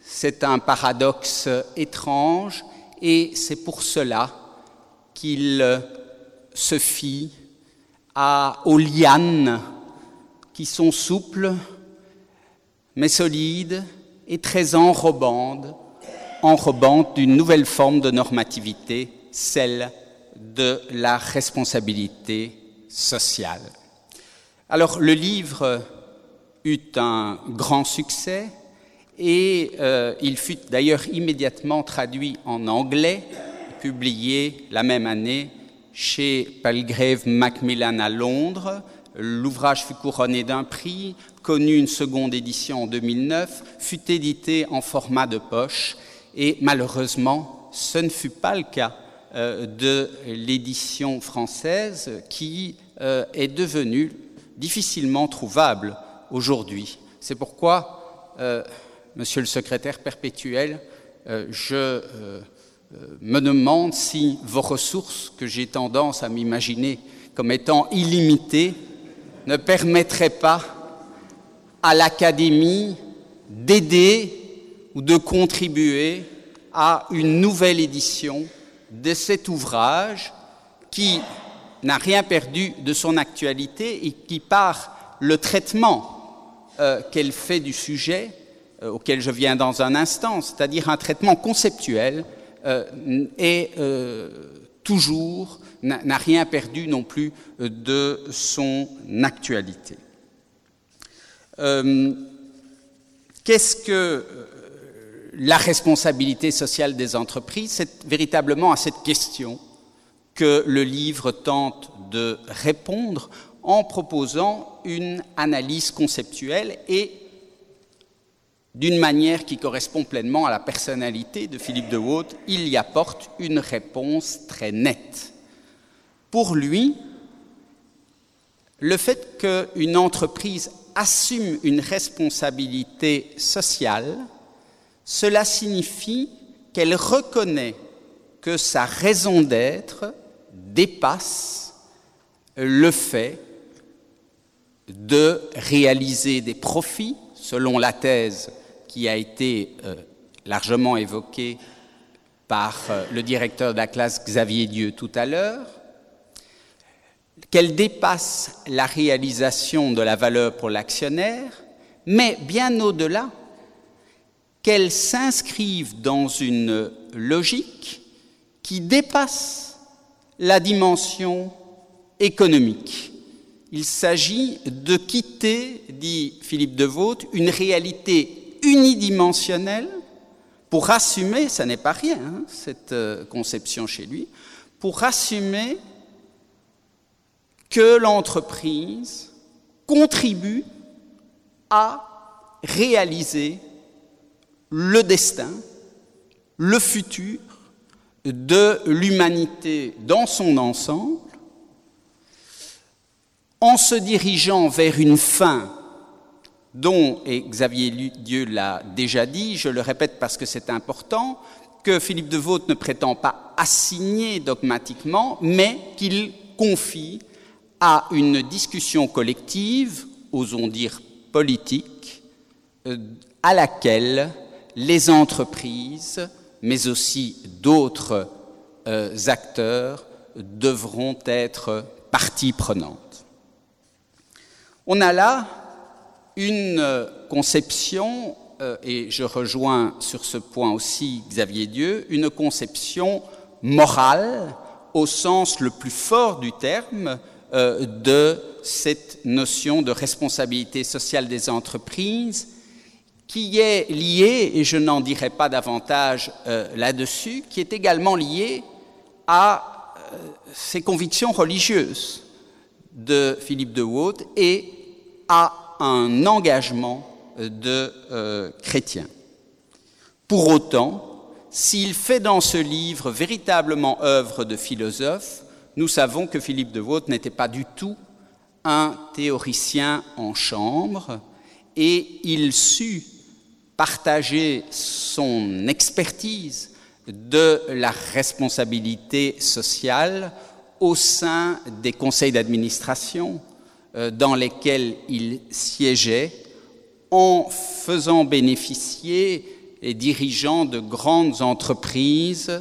Speaker 4: C'est un paradoxe étrange et c'est pour cela qu'il se fie à, aux lianes qui sont souples, mais solide et très enrobante, enrobante d'une nouvelle forme de normativité, celle de la responsabilité sociale. Alors le livre eut un grand succès et euh, il fut d'ailleurs immédiatement traduit en anglais, publié la même année chez Palgrave Macmillan à Londres. L'ouvrage fut couronné d'un prix, connu une seconde édition en 2009, fut édité en format de poche et malheureusement, ce ne fut pas le cas euh, de l'édition française qui euh, est devenue difficilement trouvable aujourd'hui. C'est pourquoi, euh, Monsieur le secrétaire perpétuel, je me demande si vos ressources, que j'ai tendance à m'imaginer comme étant illimitées, ne permettraient pas à l'Académie d'aider ou de contribuer à une nouvelle édition de cet ouvrage qui n'a rien perdu de son actualité et qui, par le traitement euh, qu'elle fait du sujet, euh, auquel je viens dans un instant, c'est-à-dire un traitement conceptuel, euh, est toujours, n'a rien perdu non plus de son actualité. Euh, qu'est-ce que euh, la responsabilité sociale des entreprises C'est véritablement à cette question que le livre tente de répondre en proposant une analyse conceptuelle et d'une manière qui correspond pleinement à la personnalité de Philippe de Waute, il y apporte une réponse très nette. Pour lui, le fait qu'une entreprise assume une responsabilité sociale, cela signifie qu'elle reconnaît que sa raison d'être dépasse le fait de réaliser des profits, selon la thèse qui a été euh, largement évoquée par euh, le directeur de la classe Xavier Dieu tout à l'heure, qu'elle dépasse la réalisation de la valeur pour l'actionnaire, mais bien au-delà, qu'elle s'inscrive dans une logique qui dépasse la dimension économique. Il s'agit de quitter, dit Philippe de une réalité unidimensionnelle pour assumer, ça n'est pas rien, hein, cette euh, conception chez lui, pour assumer que l'entreprise contribue à réaliser le destin, le futur de l'humanité dans son ensemble, en se dirigeant vers une fin dont, et Xavier Dieu l'a déjà dit, je le répète parce que c'est important, que Philippe de Vaught ne prétend pas assigner dogmatiquement, mais qu'il confie à une discussion collective, osons dire politique, euh, à laquelle les entreprises, mais aussi d'autres euh, acteurs, devront être partie prenante. On a là une conception, euh, et je rejoins sur ce point aussi Xavier Dieu, une conception morale au sens le plus fort du terme, euh, de cette notion de responsabilité sociale des entreprises qui est liée, et je n'en dirai pas davantage euh, là-dessus, qui est également liée à euh, ses convictions religieuses de Philippe de Waute et à un engagement de chrétien. Pour autant, s'il fait dans ce livre véritablement œuvre de philosophe, nous savons que Philippe de Vaught n'était pas du tout un théoricien en chambre et il sut partager son expertise de la responsabilité sociale au sein des conseils d'administration euh, dans lesquels il siégeait en faisant bénéficier les dirigeants de grandes entreprises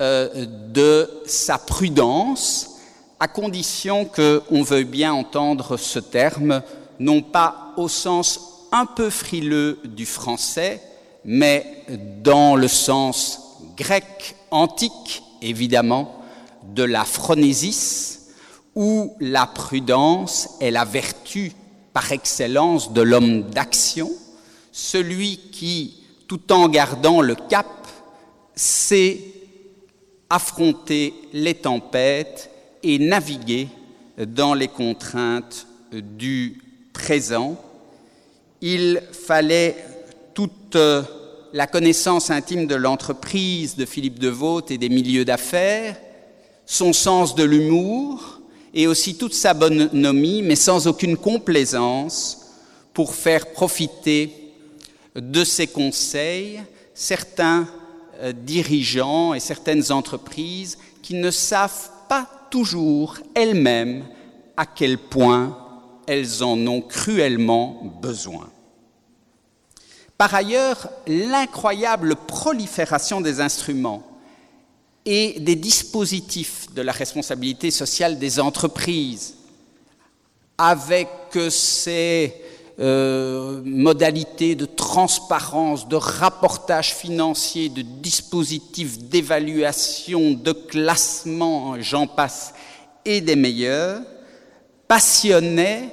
Speaker 4: euh, de sa prudence, à condition qu'on veuille bien entendre ce terme, non pas au sens un peu frileux du français, mais dans le sens grec antique, évidemment, de la phronésis, où la prudence est la vertu par excellence de l'homme d'action, celui qui, tout en gardant le cap, sait affronter les tempêtes et naviguer dans les contraintes du présent. Il fallait toute la connaissance intime de l'entreprise de Philippe de Vaught et des milieux d'affaires, son sens de l'humour et aussi toute sa bonhomie, mais sans aucune complaisance, pour faire profiter de ses conseils certains euh, dirigeants et certaines entreprises qui ne savent pas toujours elles-mêmes à quel point elles en ont cruellement besoin. Par ailleurs, l'incroyable prolifération des instruments et des dispositifs de la responsabilité sociale des entreprises, avec ces euh, modalités de transparence, de rapportage financier, de dispositifs d'évaluation, de classement, j'en passe, et des meilleurs, passionnait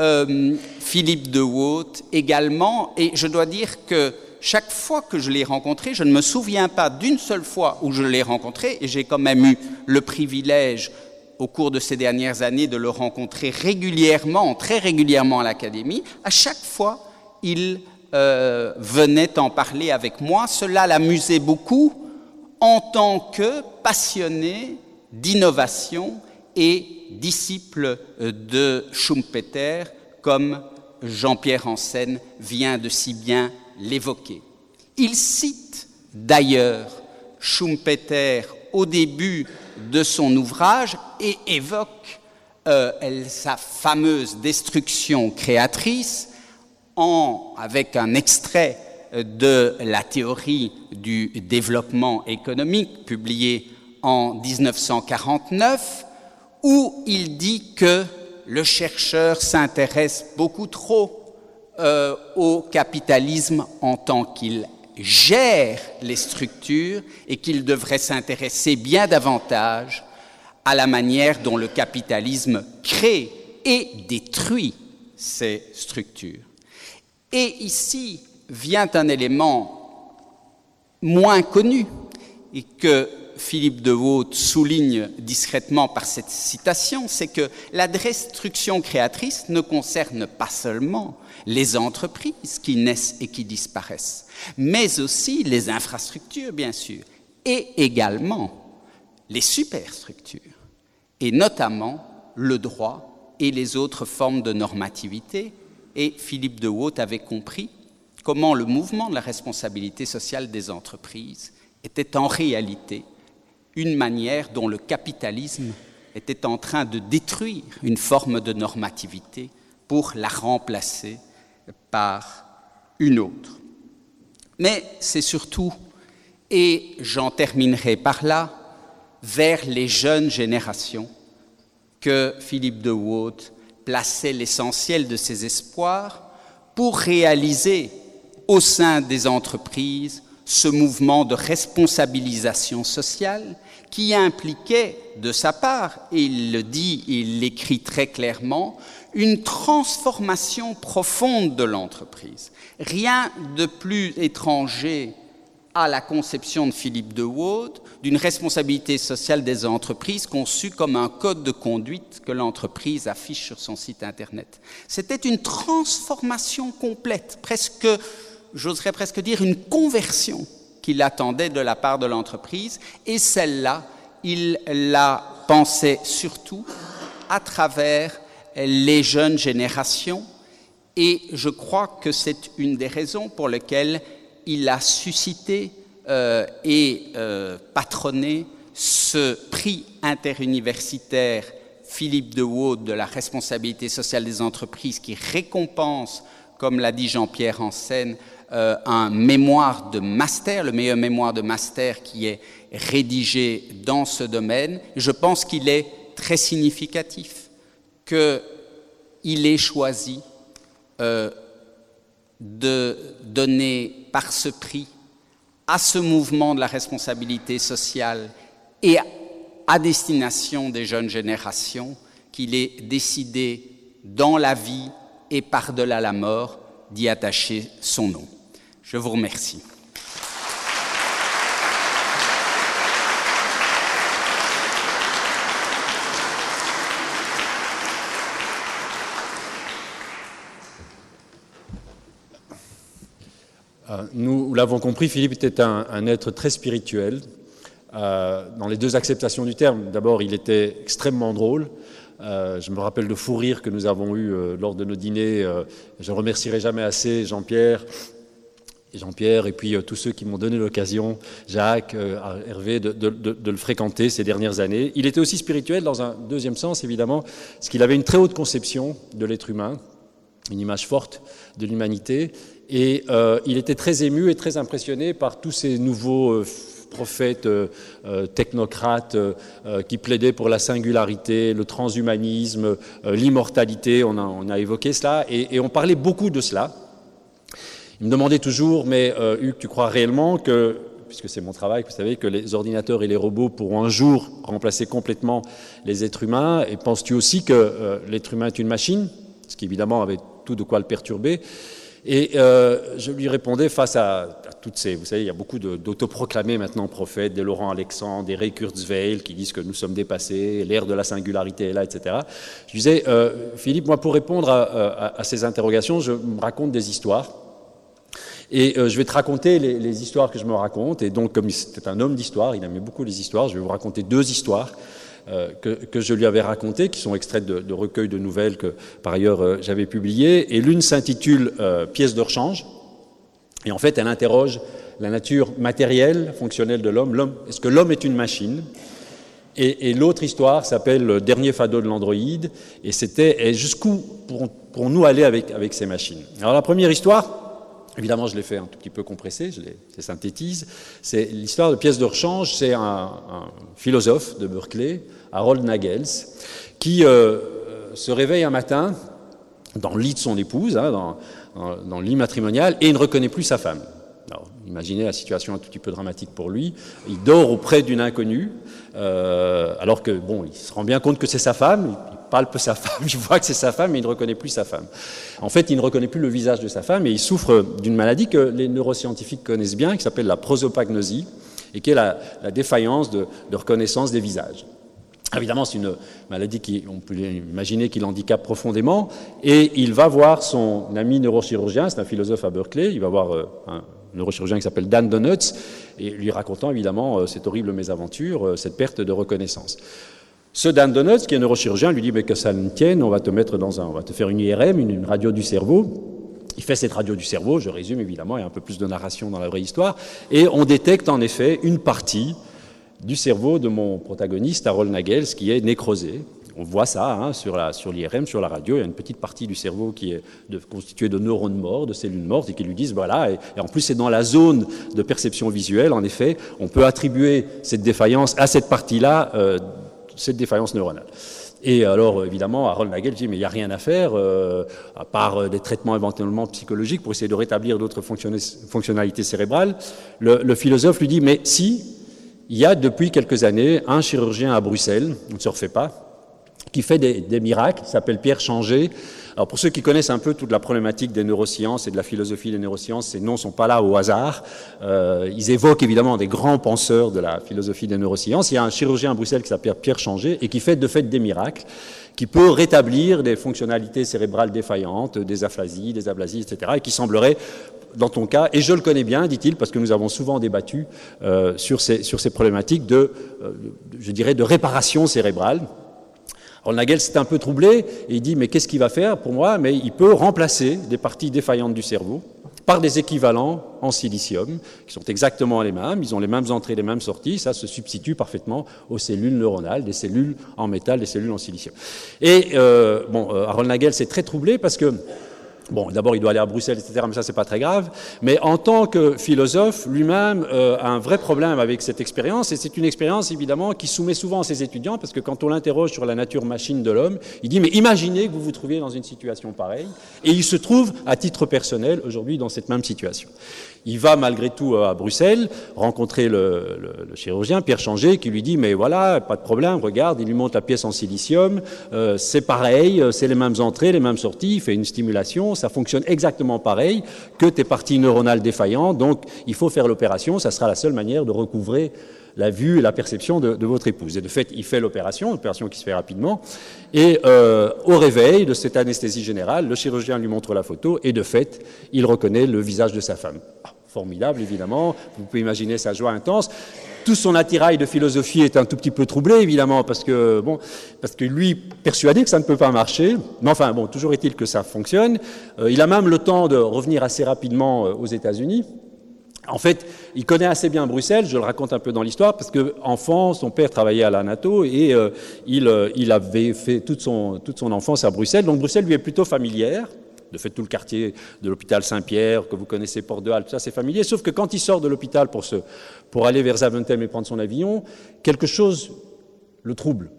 Speaker 4: euh, Philippe de Waute également, et je dois dire que chaque fois que je l'ai rencontré, je ne me souviens pas d'une seule fois où je l'ai rencontré, et j'ai quand même eu le privilège au cours de ces dernières années de le rencontrer régulièrement, très régulièrement à l'Académie, à chaque fois, il euh, venait en parler avec moi. Cela l'amusait beaucoup en tant que passionné d'innovation et disciple de Schumpeter comme Jean-Pierre Ansen vient de si bien l'évoquer. Il cite d'ailleurs Schumpeter au début de son ouvrage et évoque euh, sa fameuse destruction créatrice en, avec un extrait de la théorie du développement économique publié en 1949, où il dit que le chercheur s'intéresse beaucoup trop euh, au capitalisme en tant qu'il gère les structures et qu'il devrait s'intéresser bien davantage à la manière dont le capitalisme crée et détruit ces structures. Et ici vient un élément moins connu et que Philippe de Haute souligne discrètement par cette citation, c'est que la destruction créatrice ne concerne pas seulement les entreprises qui naissent et qui disparaissent, mais aussi les infrastructures, bien sûr, et également les superstructures, et notamment le droit et les autres formes de normativité. Et Philippe de Haute avait compris comment le mouvement de la responsabilité sociale des entreprises était en réalité une manière dont le capitalisme était en train de détruire une forme de normativité pour la remplacer par une autre. Mais c'est surtout, et j'en terminerai par là, vers les jeunes générations que Philippe de Waut plaçait l'essentiel de ses espoirs pour réaliser au sein des entreprises ce mouvement de responsabilisation sociale qui impliquait de sa part, il le dit, il l'écrit très clairement, une transformation profonde de l'entreprise. Rien de plus étranger à la conception de Philippe de Waud d'une responsabilité sociale des entreprises conçue comme un code de conduite que l'entreprise affiche sur son site Internet. C'était une transformation complète, presque, j'oserais presque dire, une conversion qu'il attendait de la part de l'entreprise, et celle-là, il la pensait surtout à travers les jeunes générations, et je crois que c'est une des raisons pour lesquelles il a suscité euh, et euh, patronné ce prix interuniversitaire Philippe de Waud de la responsabilité sociale des entreprises qui récompense, comme l'a dit Jean-Pierre Ansen, euh, un mémoire de master, le meilleur mémoire de master qui est rédigé dans ce domaine. Je pense qu'il est très significatif qu'il ait choisi euh, de donner par ce prix à ce mouvement de la responsabilité sociale et à destination des jeunes générations qu'il ait décidé dans la vie et par-delà la mort d'y attacher son nom. Je vous remercie.
Speaker 5: Euh, nous l'avons compris, Philippe était un, être très spirituel, euh, dans les deux acceptations du terme. D'abord, il était extrêmement drôle. Euh, je me rappelle de fou rire que nous avons eu lors de nos dîners. je ne remercierai jamais assez Jean-Pierre Jean-Pierre et puis euh, tous ceux qui m'ont donné l'occasion, Jacques, euh, Hervé, de, le fréquenter ces dernières années. Il était aussi spirituel dans un deuxième sens, évidemment, parce qu'il avait une très haute conception de l'être humain, une image forte de l'humanité, et euh, il était très ému et très impressionné par tous ces nouveaux prophètes technocrates qui plaidaient pour la singularité, le transhumanisme, l'immortalité, on a, évoqué cela, et on parlait beaucoup de cela. Il me demandait toujours, mais euh, Hugues, tu crois réellement que, puisque c'est mon travail, vous savez, que les ordinateurs et les robots pourront un jour remplacer complètement les êtres humains? Et penses-tu aussi que euh, l'être humain est une machine? Ce qui évidemment avait tout de quoi le perturber. Et euh, je lui répondais face à, toutes ces, vous savez, il y a beaucoup d'autoproclamés maintenant prophètes, des Laurent Alexandre, des Ray Kurzweil qui disent que nous sommes dépassés, l'ère de la singularité est là, etc. Je disais, Philippe, moi pour répondre à, à ces interrogations, je me raconte des histoires et euh, je vais te raconter les, histoires que je me raconte. Et donc, comme c'était un homme d'histoire, il aimait beaucoup les histoires, je vais vous raconter deux histoires que, je lui avais racontées, qui sont extraites de, recueils de nouvelles que par ailleurs j'avais publiées. Et l'une s'intitule Pièce de rechange. Et en fait, elle interroge la nature matérielle, fonctionnelle de l'homme. Est-ce que l'homme est une machine? Et, l'autre histoire s'appelle Le dernier fado de l'androïde, et c'était jusqu'où pourrons-nous aller avec ces machines? Alors la première histoire, évidemment je l'ai fait un tout petit peu compressé, je l'ai synthétise, c'est l'histoire de pièce de rechange, c'est un, philosophe de Berkeley, Harold Nagels, qui euh, se réveille un matin dans le lit de son épouse, hein, dans, le lit matrimonial, et il ne reconnaît plus sa femme. Imaginez la situation un tout petit peu dramatique pour lui. Il dort auprès d'une inconnue, euh, alors que, bon, il se rend bien compte que c'est sa femme, palpe sa femme, il voit que c'est sa femme, mais il ne reconnaît plus sa femme. En fait, il ne reconnaît plus le visage de sa femme, et il souffre d'une maladie que les neuroscientifiques connaissent bien, qui s'appelle la prosopagnosie, et qui est la, défaillance de reconnaissance des visages. Évidemment, c'est une maladie qui, on peut imaginer, qu'il handicape profondément. Et il va voir son ami neurochirurgien, c'est un philosophe à Berkeley, il va voir euh, un neurochirurgien qui s'appelle Dan Donuts, et lui racontant évidemment euh, cette horrible mésaventure, euh, cette perte de reconnaissance. Ce Dan Donuts, qui est neurochirurgien, lui dit mais que ça ne tienne, on va te mettre dans un, on va te faire une IRM, une, radio du cerveau. Il fait cette radio du cerveau, je résume évidemment, il y a un peu plus de narration dans la vraie histoire, et on détecte en effet une partie du cerveau de mon protagoniste, Harold Nagels, qui est nécrosé. On voit ça hein, sur l'IRM, sur, la radio. Il y a une petite partie du cerveau qui est constituée de neurones morts, de cellules mortes, et qui lui disent voilà. Et, en plus, c'est dans la zone de perception visuelle. En effet, on peut attribuer cette défaillance à cette partie-là, euh, cette défaillance neuronale. Et alors, évidemment, Harold Nagel dit, mais il n'y a rien à faire, euh, à part euh, des traitements éventuellement psychologiques pour essayer de rétablir d'autres fonctionnalités cérébrales. Le, le, philosophe lui dit, mais si, il y a depuis quelques années un chirurgien à Bruxelles, on ne se refait pas, qui fait des, miracles, il s'appelle Pierre Changé. Alors pour ceux qui connaissent un peu toute la problématique des neurosciences et de la philosophie des neurosciences, ces noms sont pas là au hasard. Euh, ils évoquent évidemment des grands penseurs de la philosophie des neurosciences. Il y a un chirurgien à Bruxelles qui s'appelle Pierre Changé et qui fait de fait des miracles, qui peut rétablir des fonctionnalités cérébrales défaillantes, des aphasies, des ablasies, etc., et qui semblerait dans ton cas, et je le connais bien, dit-il, parce que nous avons souvent débattu euh, sur, ces, problématiques de, euh, je dirais, de réparation cérébrale. Nagel s'est un peu troublé et il dit mais qu'est-ce qu'il va faire pour moi? Mais il peut remplacer des parties défaillantes du cerveau par des équivalents en silicium qui sont exactement les mêmes, ils ont les mêmes entrées, les mêmes sorties, ça se substitue parfaitement aux cellules neuronales, des cellules en métal, des cellules en silicium. Et euh, bon, Harold Nagel s'est très troublé parce que Bon, d'abord, il doit aller à Bruxelles, etc., mais ça, c'est pas très grave. Mais en tant que philosophe, lui-même euh, a un vrai problème avec cette expérience, et c'est une expérience, évidemment, qui soumet souvent ses étudiants, parce que quand on l'interroge sur la nature machine de l'homme, il dit, mais imaginez que vous vous trouviez dans une situation pareille, et il se trouve, à titre personnel, aujourd'hui, dans cette même situation. Il va malgré tout à Bruxelles rencontrer le, chirurgien Pierre Changé qui lui dit mais voilà pas de problème regarde il lui monte la pièce en silicium euh, c'est pareil euh, c'est les mêmes entrées les mêmes sorties il fait une stimulation ça fonctionne exactement pareil que tes parties neuronales défaillantes donc il faut faire l'opération ça sera la seule manière de recouvrer la vue et la perception de, votre épouse. Et de fait, il fait l'opération, opération qui se fait rapidement. Et euh, au réveil de cette anesthésie générale, le chirurgien lui montre la photo et de fait, il reconnaît le visage de sa femme. Ah, formidable, évidemment. Vous pouvez imaginer sa joie intense. Tout son attirail de philosophie est un tout petit peu troublé, évidemment, parce que, bon, parce que lui, persuadé que ça ne peut pas marcher, mais enfin, bon, toujours est-il que ça fonctionne. Euh, il a même le temps de revenir assez rapidement euh, aux États-Unis. En fait, il connaît assez bien Bruxelles, je le raconte un peu dans l'histoire, parce qu'enfant, son père travaillait à la NATO et euh, euh, il, avait fait toute son, toute son enfance à Bruxelles. Donc Bruxelles lui est plutôt familière. De fait, tout le quartier de l'hôpital Saint-Pierre, que vous connaissez, Port de Halle, tout ça, c'est familier. Sauf que quand il sort de l'hôpital pour, pour aller vers Zaventem et prendre son avion, quelque chose le trouble.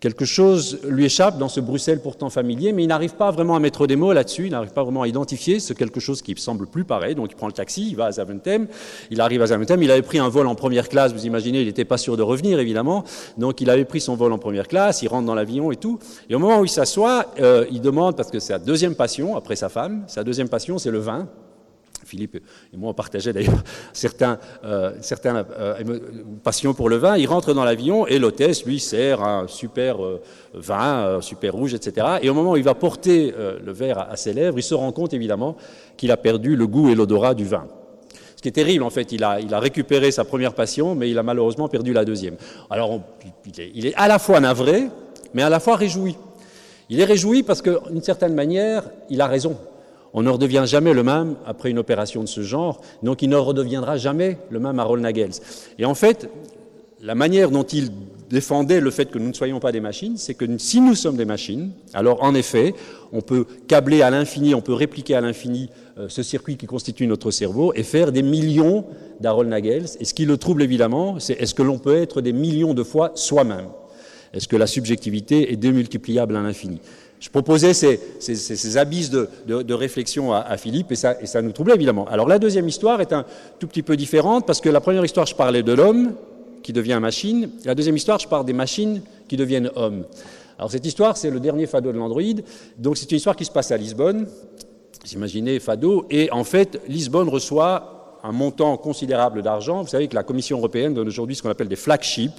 Speaker 5: Quelque chose lui échappe dans ce Bruxelles pourtant familier, mais il n'arrive pas vraiment à mettre des mots là-dessus, il n'arrive pas vraiment à identifier ce quelque chose qui semble plus pareil. Donc il prend le taxi, il va à Zaventem, il arrive à Zaventem, il avait pris un vol en première classe, vous imaginez, il n'était pas sûr de revenir évidemment, donc il avait pris son vol en première classe, il rentre dans l'avion et tout. Et au moment où il s'assoit, euh, il demande, parce que c'est sa deuxième passion, après sa femme, sa deuxième passion c'est le vin, Philippe et moi, on partageait d'ailleurs certains, euh, certains euh, passions pour le vin. Il rentre dans l'avion et l'hôtesse lui sert un super euh, vin, super rouge, etc. Et au moment où il va porter le verre à, ses lèvres, il se rend compte évidemment qu'il a perdu le goût et l'odorat du vin. Ce qui est terrible, en fait, il a, récupéré sa première passion, mais il a malheureusement perdu la deuxième. Alors, il, est, il, est, à la fois navré, mais à la fois réjoui. Il est réjoui parce que, d'une certaine manière, il a raison. On ne redevient jamais le même après une opération de ce genre, donc il ne redeviendra jamais le même à Roll-Nagels. Et en fait, la manière dont il défendait le fait que nous ne soyons pas des machines, c'est que si nous sommes des machines, alors en effet, on peut câbler à l'infini, on peut répliquer à l'infini euh, ce circuit qui constitue notre cerveau et faire des millions d'Harold Nagels. Et ce qui le trouble évidemment, c'est est-ce que l'on peut être des millions de fois soi-même? Est-ce que la subjectivité est démultipliable à l'infini? Je proposais ces, abysses de, réflexion à, à, Philippe et ça, et ça nous troublait évidemment. Alors la deuxième histoire est un tout petit peu différente parce que la première histoire, je parlais de l'homme qui devient machine. La deuxième histoire, je parle des machines qui deviennent hommes. Alors cette histoire, c'est le dernier Fado de l'Android. Donc c'est une histoire qui se passe à Lisbonne. Vous imaginez Fado. Et en fait, Lisbonne reçoit un montant considérable d'argent. Vous savez que la Commission européenne donne aujourd'hui ce qu'on appelle des flagships.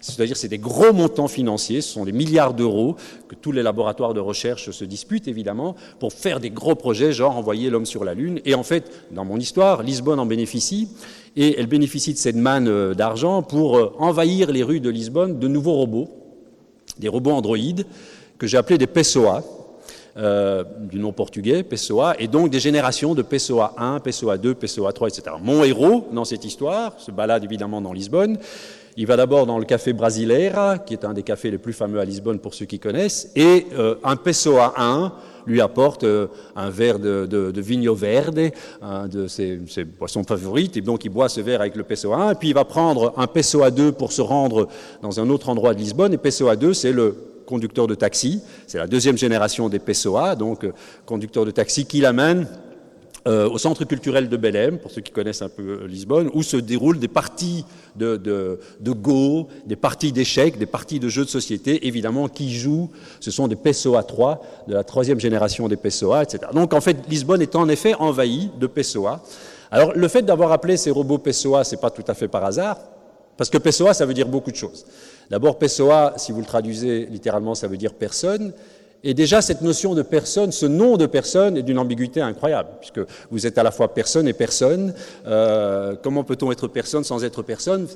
Speaker 5: C'est-à-dire c'est des gros montants financiers, ce sont des milliards d'euros que tous les laboratoires de recherche se disputent évidemment pour faire des gros projets, genre envoyer l'homme sur la Lune. Et en fait, dans mon histoire, Lisbonne en bénéficie et elle bénéficie de cette manne d'argent pour envahir les rues de Lisbonne de nouveaux robots, des robots androïdes que j'ai appelés des PSOA, euh, du nom portugais, PSOA, et donc des générations de PSOA 1, PSOA 2, PSOA 3, etc. Mon héros dans cette histoire se balade évidemment dans Lisbonne. Il va d'abord dans le café Brasileira, qui est un des cafés les plus fameux à Lisbonne pour ceux qui connaissent, et euh, un PSOA 1 lui apporte euh, un verre de, de, vigno verde, un de ses, ses, boissons favorites, et donc il boit ce verre avec le PSOA 1, et puis il va prendre un PSOA 2 pour se rendre dans un autre endroit de Lisbonne, et PSOA 2 c'est le conducteur de taxi, c'est la deuxième génération des PSOA, donc euh, conducteur de taxi qui l'amène euh, au centre culturel de Belém, pour ceux qui connaissent un peu Lisbonne, où se déroulent des parties de, de, de Go, des parties d'échecs, des parties de jeux de société, évidemment, qui jouent, ce sont des PSOA 3, de la troisième génération des PSOA, etc. Donc en fait, Lisbonne est en effet envahie de PSOA. Alors le fait d'avoir appelé ces robots PSOA, c'est pas tout à fait par hasard, parce que PSOA, ça veut dire beaucoup de choses. D'abord, PSOA, si vous le traduisez littéralement, ça veut dire personne. Et déjà, cette notion de personne, ce nom de personne est d'une ambiguïté incroyable, puisque vous êtes à la fois personne et personne. Euh, comment peut-on être personne sans être personne.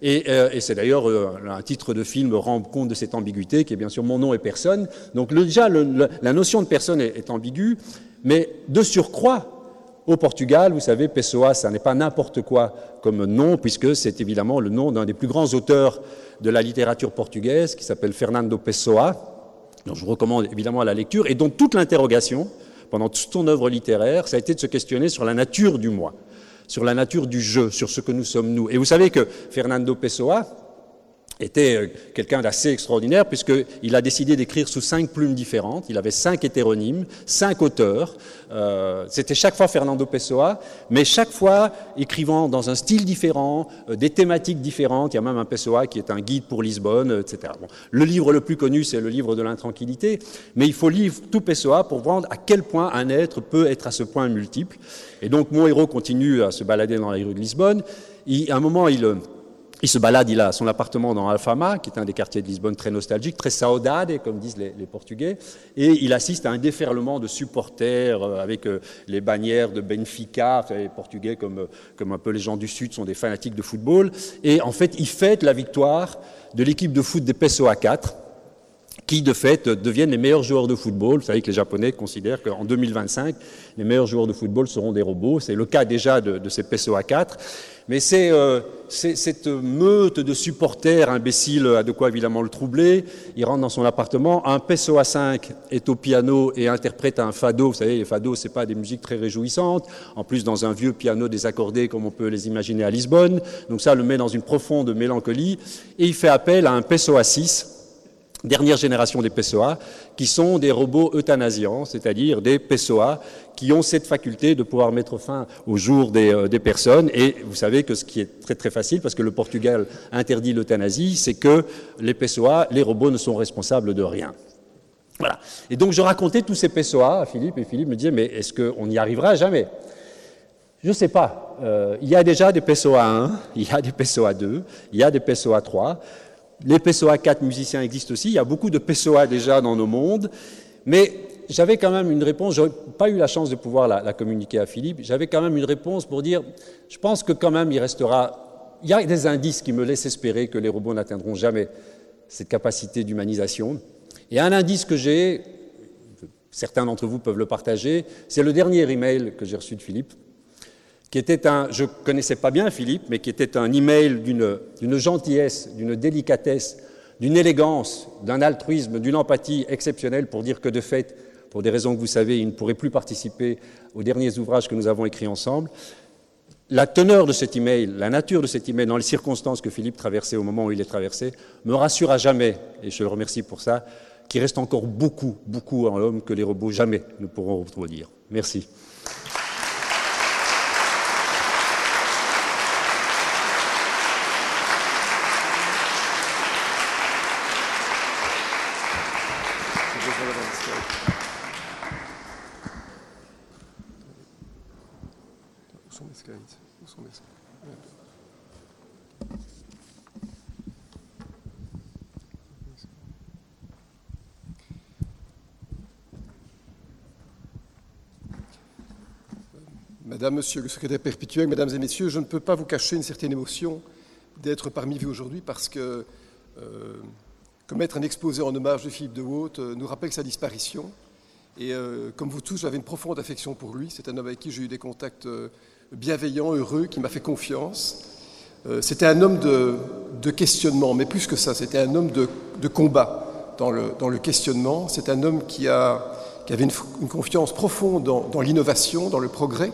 Speaker 5: Et, euh, et c'est d'ailleurs euh, un titre de film rend compte de cette ambiguïté, qui est bien sûr mon nom est personne. Donc déjà, la notion de personne est ambiguë, mais de surcroît, au Portugal, vous savez, Pessoa, ça n'est pas n'importe quoi comme nom, puisque c'est évidemment le nom d'un des plus grands auteurs de la littérature portugaise, qui s'appelle Fernando Pessoa, dont je vous recommande évidemment à la lecture, et dont toute l'interrogation, pendant toute son œuvre littéraire, ça a été de se questionner sur la nature du moi, sur la nature du jeu, sur ce que nous sommes nous. Et vous savez que Fernando Pessoa était euh, quelqu'un d'assez extraordinaire puisqu'il a décidé d'écrire sous cinq plumes différentes. Il avait cinq hétéronymes, cinq auteurs. Euh, C'était chaque fois Fernando Pessoa, mais chaque fois écrivant dans un style différent, euh, des thématiques différentes. Il y a même un Pessoa qui est un guide pour Lisbonne, etc. Le livre le plus connu, c'est le livre de l'intranquillité, mais il faut lire tout Pessoa pour voir à quel point un être peut être à ce point multiple. Et donc mon héros continue à se balader dans les rues de Lisbonne. Il, à un moment, il il se balade, il a son appartement dans Alfama, qui est un des quartiers de Lisbonne très nostalgique, très saudade, comme disent les, Portugais, et il assiste à un déferlement de supporters euh, avec euh, les bannières de Benfica, les Portugais comme, euh, comme un peu les gens du Sud sont des fanatiques de football, et en fait il fête la victoire de l'équipe de foot des PSOA 4, qui de fait deviennent les meilleurs joueurs de football. Vous savez que les Japonais considèrent qu'en 2025, les meilleurs joueurs de football seront des robots. C'est le cas déjà de, de ces PSOA 4. Mais c'est euh, cette meute de supporters imbéciles a de quoi évidemment le troubler. Il rentre dans son appartement. Un PSOA 5 est au piano et interprète un fado. Vous savez, les fados, c'est pas des musiques très réjouissantes. En plus, dans un vieux piano désaccordé, comme on peut les imaginer à Lisbonne. Donc ça le met dans une profonde mélancolie. Et il fait appel à un PSOA 6 dernière génération des PSOA, qui sont des robots euthanasiants, c'est-à-dire des PSOA qui ont cette faculté de pouvoir mettre fin au jour des, euh, des, personnes. Et vous savez que ce qui est très très facile, parce que le Portugal interdit l'euthanasie, c'est que les PSOA, les robots ne sont responsables de rien. Voilà. Et donc je racontais tous ces PSOA à Philippe, et Philippe me disait, mais est-ce qu'on y arrivera jamais? Je ne sais pas. Euh, il y a déjà des PSOA 1, il y a des PSOA 2, il y a des PSOA 3. Les PSOA 4 musiciens existent aussi. Il y a beaucoup de PSOA déjà dans nos mondes. Mais j'avais quand même une réponse, je n'aurais pas eu la chance de pouvoir la, communiquer à Philippe, j'avais quand même une réponse pour dire, je pense que quand même il restera, il y a des indices qui me laissent espérer que les robots n'atteindront jamais cette capacité d'humanisation. Et un indice que j'ai, certains d'entre vous peuvent le partager, c'est le dernier email que j'ai reçu de Philippe, qui était un, je ne connaissais pas bien Philippe, mais qui était un email d'une gentillesse, d'une délicatesse, d'une élégance, d'un altruisme, d'une empathie exceptionnelle pour dire que de fait, pour des raisons que vous savez, il ne pourrait plus participer aux derniers ouvrages que nous avons écrits ensemble. La teneur de cet email, la nature de cet email, dans les circonstances que Philippe traversait au moment où il est traversé, me rassure à jamais, et je le remercie pour ça, qu'il reste encore beaucoup, beaucoup en l'homme que les robots jamais ne pourront reproduire. Merci.
Speaker 6: Monsieur le secrétaire perpétuel, Mesdames et Messieurs, je ne peux pas vous cacher une certaine émotion d'être parmi vous aujourd'hui parce que euh, commettre un exposé en hommage de Philippe de Haute euh, nous rappelle sa disparition. Et euh, comme vous tous, j'avais une profonde affection pour lui. C'est un homme avec qui j'ai eu des contacts bienveillants, heureux, qui m'a fait confiance. c'était un homme de, questionnement, mais plus que ça, c'était un homme de, combat dans le, questionnement. C'est un homme qui, avait une, confiance profonde dans l'innovation, dans le progrès.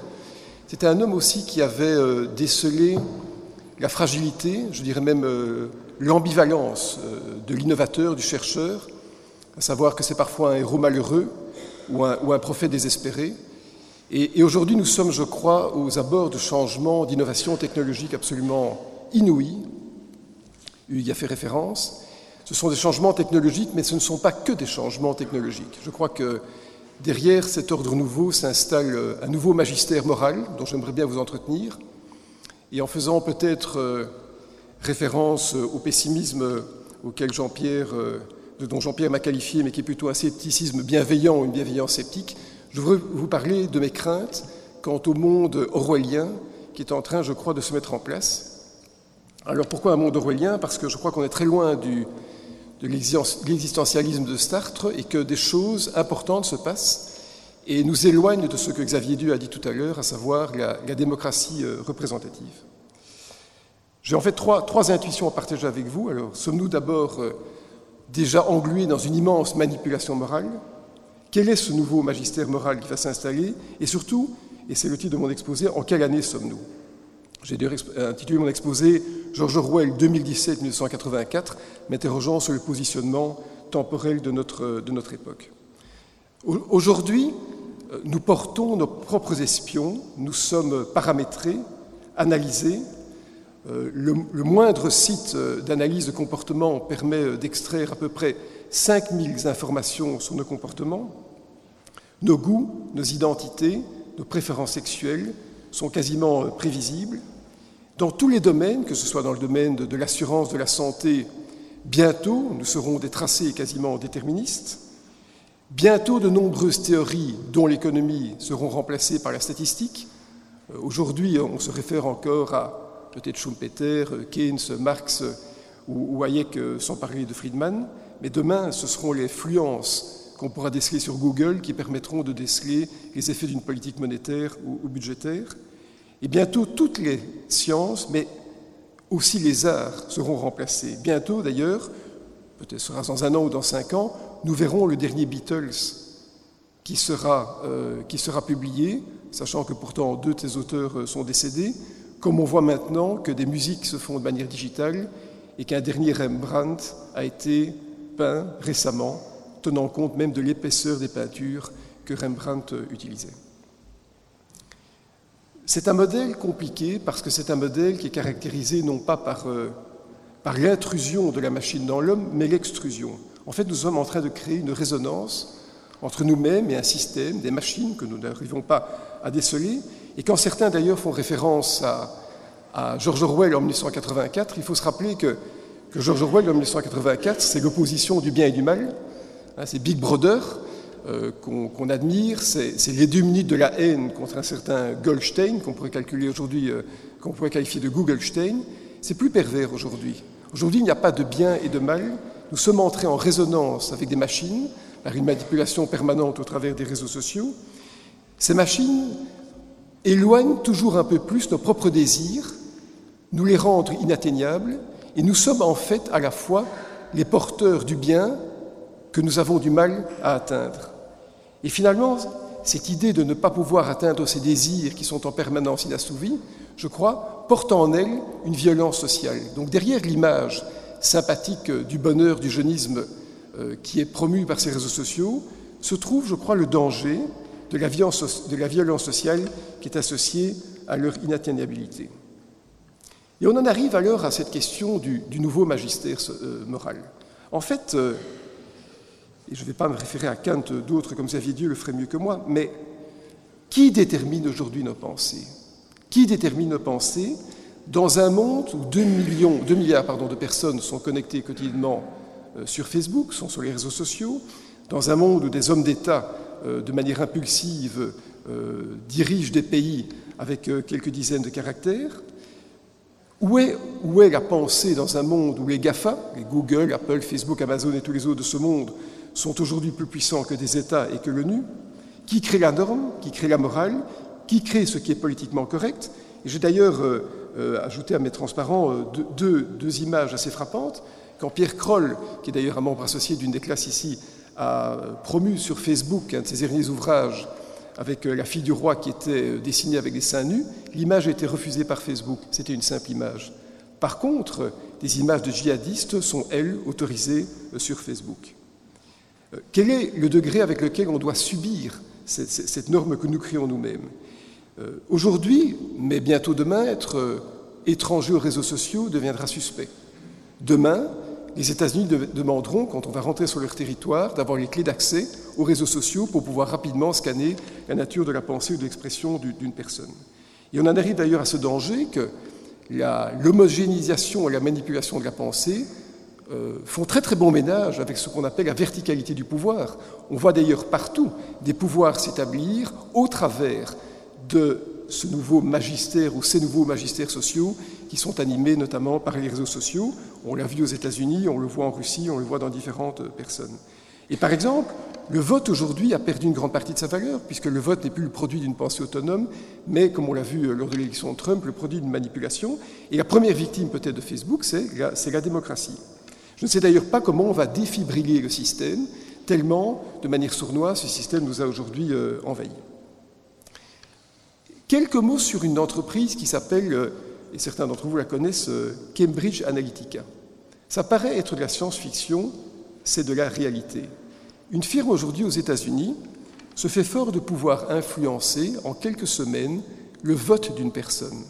Speaker 6: C'était un homme aussi qui avait euh, décelé la fragilité, je dirais même euh, l'ambivalence euh, de l'innovateur, du chercheur, à savoir que c'est parfois un héros malheureux ou un, prophète désespéré. Et, aujourd'hui, nous sommes, je crois, aux abords de changements, d'innovations technologiques absolument inouïs. Il y a fait référence. Ce sont des changements technologiques, mais ce ne sont pas que des changements technologiques. Je crois que Derrière cet ordre nouveau s'installe euh, un nouveau magistère moral dont j'aimerais bien vous entretenir. Et en faisant peut-être euh, référence euh, au pessimisme auquel Jean-Pierre, dont Jean-Pierre m'a qualifié, mais qui est plutôt un scepticisme bienveillant ou une bienveillance sceptique, je voudrais vous parler de mes craintes quant au monde orwellien qui est en train, je crois, de se mettre en place. Alors pourquoi un monde orwellien? Parce que je crois qu'on est très loin du, de l'existentialisme de Sartre et que des choses importantes se passent et nous éloignent de ce que Xavier Dieu a dit tout à l'heure, à savoir la, démocratie euh, représentative. J'ai en fait trois, intuitions à partager avec vous. Alors, sommes-nous d'abord euh, déjà englués dans une immense manipulation morale? Quel est ce nouveau magistère moral qui va s'installer? Et surtout, et c'est le titre de mon exposé, en quelle année sommes-nous? J'ai intitulé mon exposé George Orwell 2017-1984, m'interrogeant sur le positionnement temporel de notre, de notre époque. Aujourd'hui, nous portons nos propres espions, nous sommes paramétrés, analysés. Euh, le, le moindre site d'analyse de comportement permet d'extraire à peu près 5000 informations sur nos comportements. Nos goûts, nos identités, nos préférences sexuelles sont quasiment prévisibles. Dans tous les domaines, que ce soit dans le domaine de, l'assurance, de la santé, bientôt nous serons des tracés quasiment déterministes. Bientôt de nombreuses théories, dont l'économie, seront remplacées par la statistique. Euh, aujourd'hui, on se réfère encore à peut-être Schumpeter, Keynes, Marx ou, Hayek, euh, sans parler de Friedman. Mais demain, ce seront les fluences qu'on pourra déceler sur Google qui permettront de déceler les effets d'une politique monétaire ou budgétaire. Et bientôt, toutes les sciences, mais aussi les arts seront remplacés. Bientôt, d'ailleurs, peut-être sera dans un an ou dans cinq ans, nous verrons le dernier Beatles qui sera, euh, qui sera publié, sachant que pourtant deux de ses auteurs euh, sont décédés, comme on voit maintenant que des musiques se font de manière digitale et qu'un dernier Rembrandt a été peint récemment, tenant compte même de l'épaisseur des peintures que Rembrandt euh, utilisait. C'est un modèle compliqué parce que c'est un modèle qui est caractérisé non pas par, euh, par l'intrusion de la machine dans l'homme, mais l'extrusion. En fait, nous sommes en train de créer une résonance entre nous-mêmes et un système, des machines que nous n'arrivons pas à déceler. Et quand certains d'ailleurs font référence à, George Orwell en 1984, il faut se rappeler que, que George Orwell en 1984, c'est l'opposition du bien et du mal. Hein, c'est Big Brother euh, qu'on admire, c'est les de la haine contre un certain Goldstein, qu'on pourrait calculer aujourd'hui, euh, qu'on pourrait qualifier de Googlestein. C'est plus pervers aujourd'hui. Aujourd'hui, il n'y a pas de bien et de mal. Nous sommes entrés en résonance avec des machines par une manipulation permanente au travers des réseaux sociaux. Ces machines éloignent toujours un peu plus nos propres désirs, nous les rendent inatteignables, et nous sommes en fait à la fois les porteurs du bien que nous avons du mal à atteindre. Et finalement, cette idée de ne pas pouvoir atteindre ces désirs qui sont en permanence inassouvis, je crois, porte en elle une violence sociale. Donc derrière l'image sympathique du bonheur du jeunisme euh, qui est promu par ces réseaux sociaux, se trouve, je crois, le danger de la violence, de la violence sociale qui est associée à leur inatteignabilité. Et on en arrive alors à cette question du, nouveau magistère euh, moral. En fait, euh, et je ne vais pas me référer à Kant, d'autres comme Xavier Dieu le feraient mieux que moi, mais qui détermine aujourd'hui nos pensées? Qui détermine nos pensées? Dans un monde où 2, millions, 2 milliards de personnes sont connectées quotidiennement euh, sur Facebook, sont sur les réseaux sociaux, dans un monde où des hommes d'État, euh, de manière impulsive, euh, dirigent des pays avec quelques dizaines de caractères où est, où est la pensée dans un monde où les GAFA, les Google, Apple, Facebook, Amazon et tous les autres de ce monde, sont aujourd'hui plus puissants que des États et que l'ONU, qui crée la norme, qui crée la morale, qui crée ce qui est politiquement correct. J'ai d'ailleurs euh, euh, ajouté à mes transparents euh, deux, deux, images assez frappantes. Quand Pierre Kroll, qui est d'ailleurs un membre associé d'une des classes ici, a promu sur Facebook un de ses derniers ouvrages avec la fille du roi qui était dessinée avec des seins nus, l'image a été refusée par Facebook. C'était une simple image. Par contre, des images de djihadistes sont, elles, autorisées sur Facebook. Euh, quel est le degré avec lequel on doit subir cette, norme que nous créons nous-mêmes euh, Aujourd'hui, mais bientôt demain, être euh, étranger aux réseaux sociaux deviendra suspect. Demain, les États-Unis demanderont, quand on va rentrer sur leur territoire, d'avoir les clés d'accès aux réseaux sociaux pour pouvoir rapidement scanner la nature de la pensée ou de l'expression d'une personne. Et on en arrive d'ailleurs à ce danger que l'homogénéisation et la manipulation de la pensée euh, font très très bon ménage avec ce qu'on appelle la verticalité du pouvoir. On voit d'ailleurs partout des pouvoirs s'établir au travers de ce nouveau magistère ou ces nouveaux magistères sociaux qui sont animés notamment par les réseaux sociaux. On l'a vu aux États-Unis, on le voit en Russie, on le voit dans différentes personnes. Et par exemple, le vote aujourd'hui a perdu une grande partie de sa valeur, puisque le vote n'est plus le produit d'une pensée autonome, mais, comme on l'a vu lors de l'élection de Trump, le produit d'une manipulation. Et la première victime peut-être de Facebook, c'est la démocratie. Je ne sais d'ailleurs pas comment on va défibriller le système, tellement, de manière sournoise, ce système nous a aujourd'hui euh, envahis. Quelques mots sur une entreprise qui s'appelle, euh, et certains d'entre vous la connaissent, euh, Cambridge Analytica. Ça paraît être de la science-fiction, c'est de la réalité. Une firme aujourd'hui aux États-Unis se fait fort de pouvoir influencer en quelques semaines le vote d'une personne.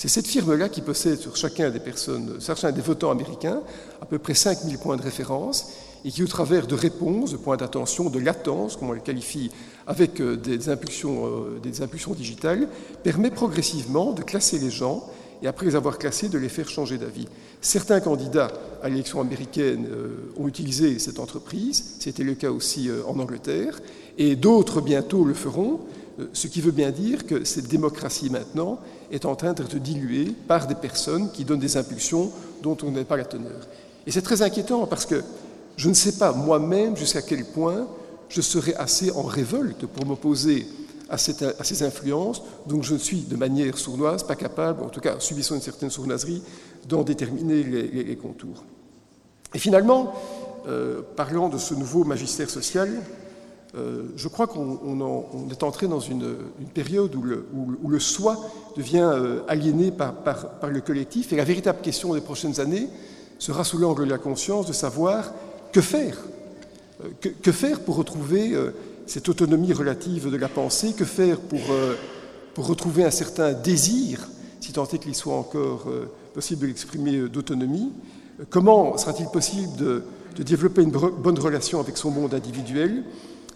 Speaker 6: C'est cette firme-là qui possède sur chacun des personnes, chacun des votants américains, à peu près 5000 points de référence et qui, au travers de réponses, de points d'attention, de latence, comme on le qualifie, avec euh, des impulsions, euh, des impulsions digitales, permet progressivement de classer les gens et après les avoir classés, de les faire changer d'avis. Certains candidats à l'élection américaine euh, ont utilisé cette entreprise, c'était le cas aussi en Angleterre, et d'autres bientôt le feront, ce qui veut bien dire que cette démocratie maintenant est en train d'être diluée par des personnes qui donnent des impulsions dont on n'est pas la teneur. Et c'est très inquiétant parce que je ne sais pas moi-même jusqu'à quel point je serai assez en révolte pour m'opposer à, ces influences, donc je ne suis de manière sournoise pas capable, en tout cas subissant une certaine sournoiserie, d'en déterminer les, contours. Et finalement, euh, parlant de ce nouveau magistère social, euh, je crois qu'on est entré dans une, période où le, soi devient euh, aliéné par, le collectif. Et la véritable question des prochaines années sera sous l'angle de la conscience de savoir que faire. Euh, que, faire pour retrouver cette autonomie relative de la pensée Que faire pour, retrouver un certain désir, si tant est qu'il soit encore possible de l'exprimer d'autonomie Comment sera-t-il possible de développer une bonne relation avec son monde individuel?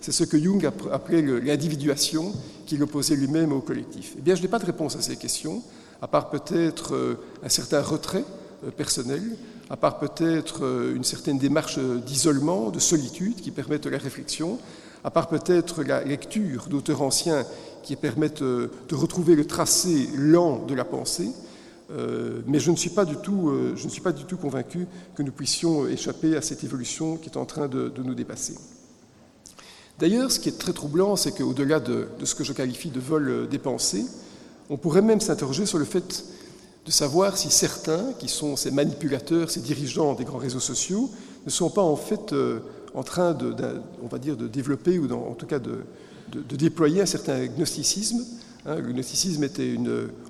Speaker 6: C'est ce que Jung appelait l'individuation qu'il opposait lui-même au collectif. Eh bien, je n'ai pas de réponse à ces questions, à part peut-être euh, un certain retrait euh, personnel, à part peut-être euh, une certaine démarche d'isolement, de solitude qui permettent la réflexion, à part peut-être la lecture d'auteurs anciens qui permettent de retrouver le tracé lent de la pensée, mais je ne, suis pas du tout, je ne suis pas du tout convaincu que nous puissions échapper à cette évolution qui est en train de, nous dépasser. D'ailleurs, ce qui est très troublant, c'est qu'au-delà de, de, ce que je qualifie de vol des pensées, on pourrait même s'interroger sur le fait de savoir si certains, qui sont ces manipulateurs, ces dirigeants des grands réseaux sociaux, ne sont pas en fait euh, en train de, on va dire, de développer ou en tout cas de, déployer un certain gnosticisme Hein, le gnosticisme était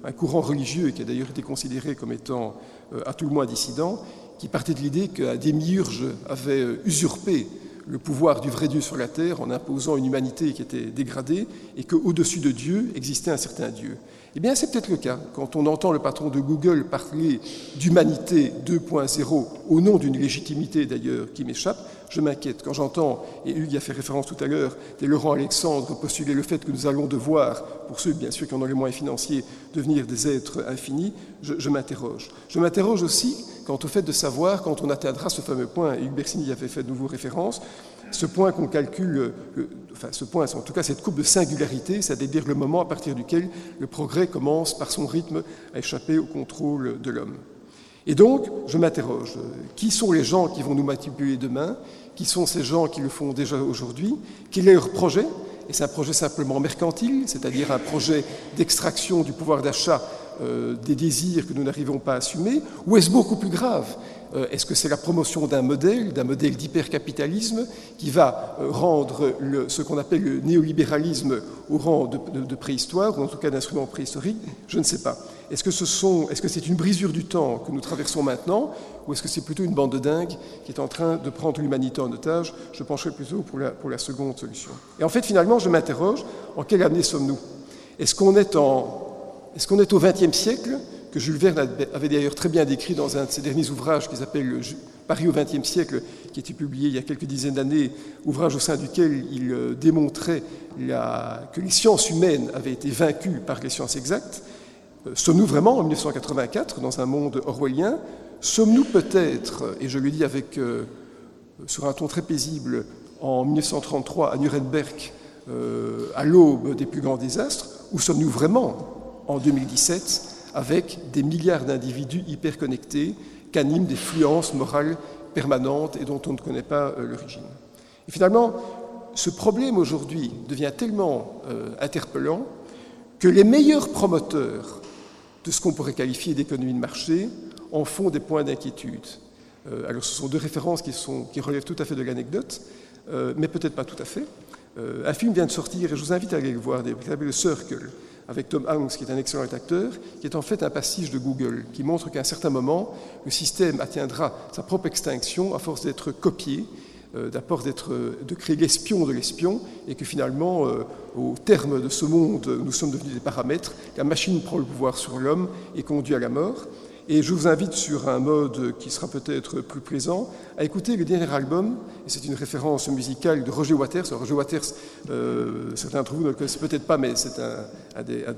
Speaker 6: un courant religieux qui a d'ailleurs été considéré comme étant euh, à tout le moins dissident, qui partait de l'idée qu'un démiurge avait euh, usurpé le pouvoir du vrai Dieu sur la terre en imposant une humanité qui était dégradée et qu'au-dessus de Dieu existait un certain Dieu. Eh bien, c'est peut-être le cas. Quand on entend le patron de Google parler d'humanité 2.0 au nom d'une légitimité d'ailleurs qui m'échappe, je m'inquiète. Quand j'entends, et Hugues a fait référence tout à l'heure, des Laurent Alexandre postuler le fait que nous allons devoir, pour ceux bien sûr qui en ont les moyens financiers, devenir des êtres infinis, je, m'interroge. Je m'interroge aussi quant au fait de savoir quand on atteindra ce fameux point, et Hugues Bersini y avait fait de nouveau référence, ce point qu'on calcule, enfin ce point, en tout cas cette coupe de singularité, c'est-à-dire le moment à partir duquel le progrès commence par son rythme à échapper au contrôle de l'homme. Et donc, je m'interroge, qui sont les gens qui vont nous manipuler demain? Qui sont ces gens qui le font déjà aujourd'hui? Quel est leur projet? Et c'est un projet simplement mercantile, c'est-à-dire un projet d'extraction du pouvoir d'achat euh, des désirs que nous n'arrivons pas à assumer? Ou est-ce beaucoup plus grave? euh, est-ce que c'est la promotion d'un modèle, d'un modèle d'hypercapitalisme qui va euh, rendre ce qu'on appelle le néolibéralisme au rang de, préhistoire, ou en tout cas d'instrument préhistorique? Je ne sais pas. Est-ce que c'est une brisure du temps que nous traversons maintenant, ou est-ce que c'est plutôt une bande de dingues qui est en train de prendre l'humanité en otage? Je pencherai plutôt pour la, pour la seconde solution. Et en fait, finalement, je m'interroge, en quelle année sommes-nous? Est-ce qu'on est, est, qu'on est au XXe siècle que Jules Verne avait d'ailleurs très bien décrit dans un de ses derniers ouvrages qui s'appelle Paris au XXe siècle, qui a été publié il y a quelques dizaines d'années, ouvrage au sein duquel il euh, démontrait que les sciences humaines avaient été vaincues par les sciences exactes. Euh, sommes-nous vraiment en 1984 dans un monde orwellien? Sommes-nous peut-être, et je le dis avec, euh, sur un ton très paisible, en 1933 à Nuremberg, à l'aube des plus grands désastres, ou sommes-nous vraiment en 2017 avec des milliards d'individus hyperconnectés qu'animent des fluences morales permanentes et dont on ne connaît pas euh, l'origine. Et finalement, ce problème aujourd'hui devient tellement euh, interpellant que les meilleurs promoteurs de ce qu'on pourrait qualifier d'économie de marché en font des points d'inquiétude. Euh, alors ce sont deux références qui, relèvent tout à fait de l'anecdote, mais peut-être pas tout à fait. un film vient de sortir et je vous invite à aller le voir, qui s'appelle Circle, avec Tom Hanks, qui est un excellent acteur, qui est en fait un pastiche de Google, qui montre qu'à un certain moment, le système atteindra sa propre extinction à force d'être copié, euh, d'être, de créer l'espion de l'espion, et que finalement, euh, au terme de ce monde, nous sommes devenus des paramètres, la machine prend le pouvoir sur l'homme et conduit à la mort. Et je vous invite sur un mode qui sera peut-être plus plaisant à écouter le dernier album, et c'est une référence musicale de Roger Waters. Roger Waters, euh, certains d'entre vous ne le connaissent peut-être pas, mais c'est un,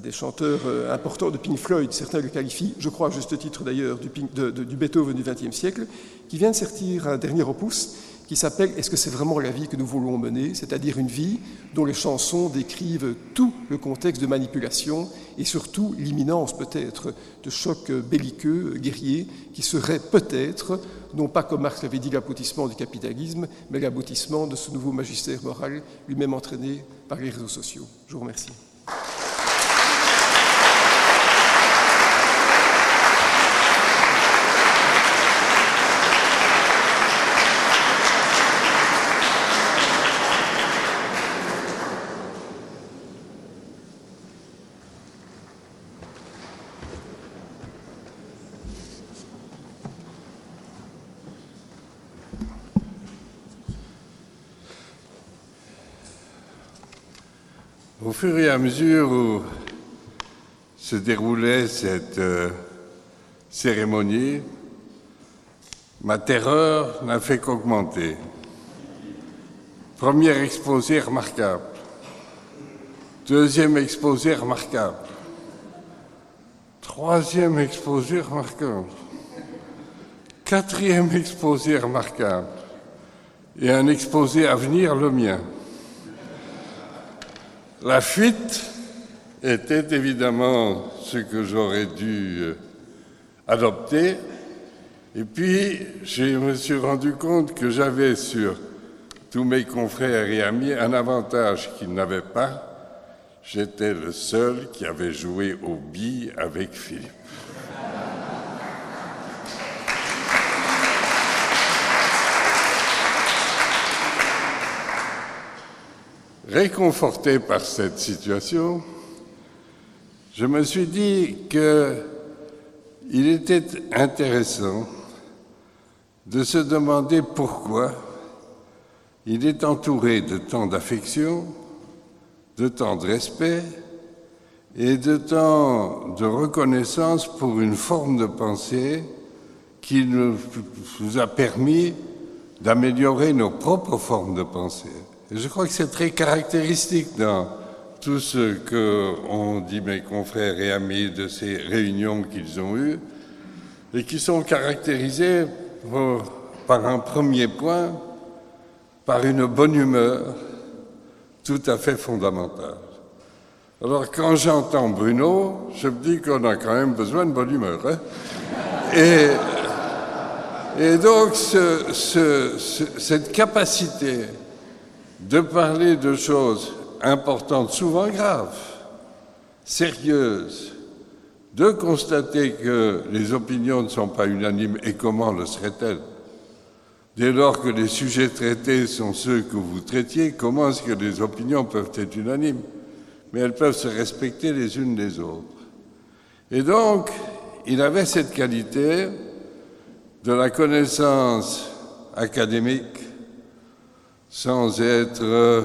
Speaker 6: des, chanteurs euh, importants de Pink Floyd. Certains le qualifient, je crois à juste titre d'ailleurs, du, du Beethoven du XXe siècle, qui vient de sortir un dernier opus qui s'appelle Est-ce que c'est vraiment la vie que nous voulons mener C'est-à-dire une vie dont les chansons décrivent tout le contexte de manipulation et surtout l'imminence peut-être de chocs belliqueux, guerriers, qui seraient peut-être, non pas comme Marx l'avait dit, l'aboutissement du capitalisme, mais l'aboutissement de ce nouveau magistère moral lui-même entraîné par les réseaux sociaux. Je vous remercie.
Speaker 7: Fur et à mesure où se déroulait cette euh, cérémonie, ma terreur n'a fait qu'augmenter. Premier exposé remarquable. Deuxième exposé remarquable. Troisième exposé remarquable. Quatrième exposé remarquable. et un exposé à venir, le mien. La fuite était évidemment ce que j'aurais dû euh, adopter. Et puis, je me suis rendu compte que j'avais sur tous mes confrères et amis un avantage qu'ils n'avaient pas. J'étais le seul qui avait joué au billes avec Philippe. Réconforté par cette situation, je me suis dit qu'il était intéressant de se demander pourquoi il est entouré de tant d'affection, de tant de respect et de tant de reconnaissance pour une forme de pensée qui nous, a permis d'améliorer nos propres formes de pensée. Et je crois que c'est très caractéristique dans tout ce qu'ont dit mes confrères et amis de ces réunions qu'ils ont eues, et qui sont caractérisées par un premier point, par une bonne humeur tout à fait fondamentale. Alors quand j'entends Bruno, je me dis qu'on a quand même besoin de bonne humeur. Hein. et, donc cette capacité de parler de choses importantes, souvent graves, sérieuses, de constater que les opinions ne sont pas unanimes et comment le seraient-elles? Dès lors que les sujets traités sont ceux que vous traitiez, comment est-ce que les opinions peuvent être unanimes? Mais elles peuvent se respecter les unes les autres. Et donc, il avait cette qualité de la connaissance académique sans être euh,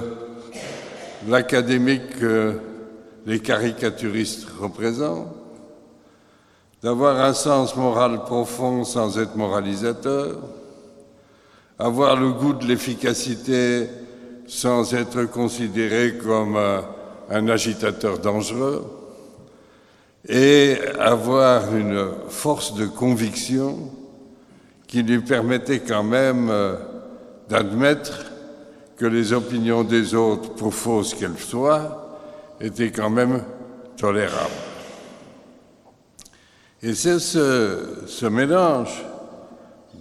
Speaker 7: l'académique que les caricaturistes représentent, d'avoir un sens moral profond sans être moralisateur, avoir le goût de l'efficacité sans être considéré comme euh, un agitateur dangereux, et avoir une force de conviction qui lui permettait quand même euh, d'admettre que les opinions des autres, pour fausses qu'elles soient, étaient quand même tolérables. Et c'est ce, mélange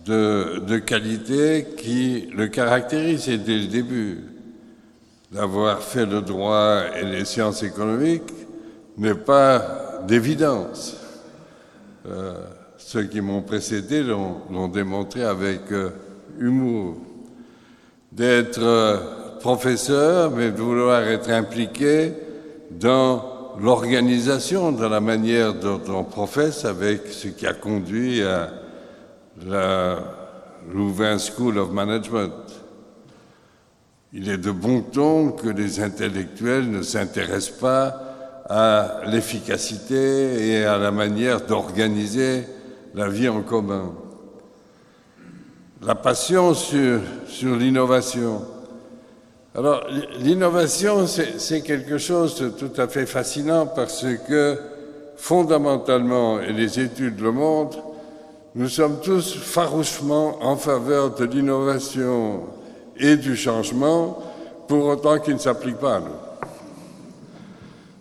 Speaker 7: de, qualités qui le caractérise dès le début. D'avoir fait le droit et les sciences économiques n'est pas d'évidence. Euh, ceux qui m'ont précédé l'ont démontré avec euh, humour d'être euh, professeur, mais de vouloir être impliqué dans l'organisation, dans la manière dont on professe, avec ce qui a conduit à la Louvain School of Management. Il est de bon ton que les intellectuels ne s'intéressent pas à l'efficacité et à la manière d'organiser la vie en commun la passion sur, l'innovation. Alors, l'innovation, c'est quelque chose de tout à fait fascinant parce que, fondamentalement, et les études le montrent, nous sommes tous farouchement en faveur de l'innovation et du changement, pour autant qu'il ne s'applique pas à nous.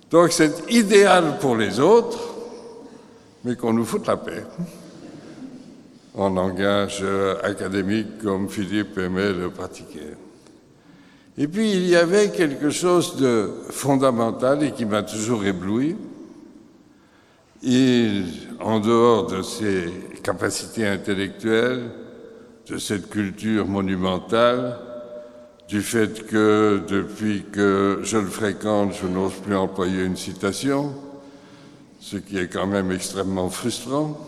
Speaker 7: Donc c'est idéal pour les autres, mais qu'on nous foute la paix en langage euh, académique comme Philippe aimait le pratiquer. Et puis il y avait quelque chose de fondamental et qui m'a toujours ébloui. Il, en dehors de ses capacités intellectuelles, de cette culture monumentale, du fait que depuis que je le fréquente, je n'ose plus employer une citation, ce qui est quand même extrêmement frustrant.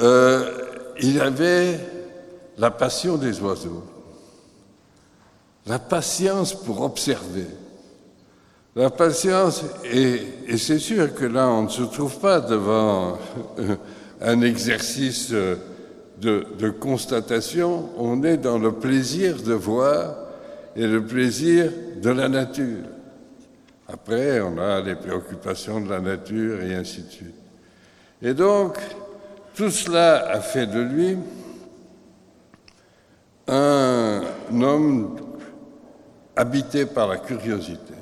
Speaker 7: Euh, il avait la passion des oiseaux, la patience pour observer. La patience, et, c'est sûr que là, on ne se trouve pas devant un exercice de, de, constatation, on est dans le plaisir de voir et le plaisir de la nature. Après, on a les préoccupations de la nature et ainsi de suite. Et donc, tout cela a fait de lui un homme habité par la curiosité.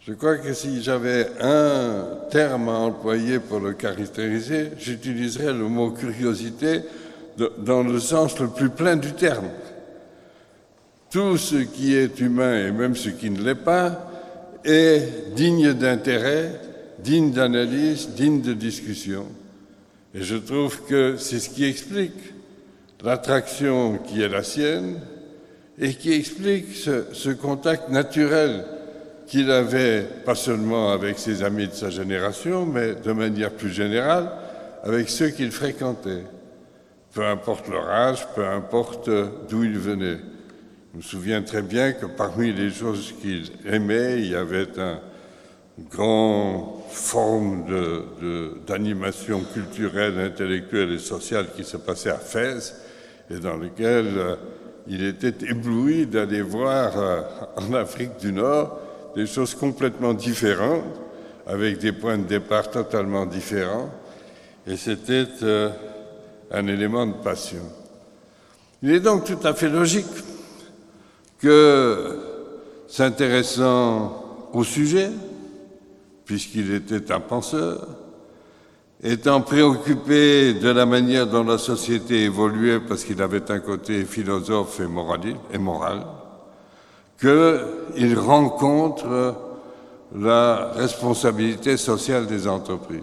Speaker 7: Je crois que si j'avais un terme à employer pour le caractériser, j'utiliserais le mot curiosité dans le sens le plus plein du terme. Tout ce qui est humain et même ce qui ne l'est pas est digne d'intérêt, digne d'analyse, digne de discussion. Et je trouve que c'est ce qui explique l'attraction qui est la sienne et qui explique ce, contact naturel qu'il avait, pas seulement avec ses amis de sa génération, mais de manière plus générale, avec ceux qu'il fréquentait, peu importe leur âge, peu importe d'où ils venaient. Je me souviens très bien que parmi les choses qu'il aimait, il y avait un, grande forme d'animation culturelle, intellectuelle et sociale qui se passait à Fès et dans lequel euh, il était ébloui d'aller voir euh, en Afrique du Nord des choses complètement différentes, avec des points de départ totalement différents, et c'était euh, un élément de passion. Il est donc tout à fait logique que, s'intéressant au sujet, puisqu'il était un penseur, étant préoccupé de la manière dont la société évoluait, parce qu'il avait un côté philosophe et, moral, qu'il rencontre la responsabilité sociale des entreprises.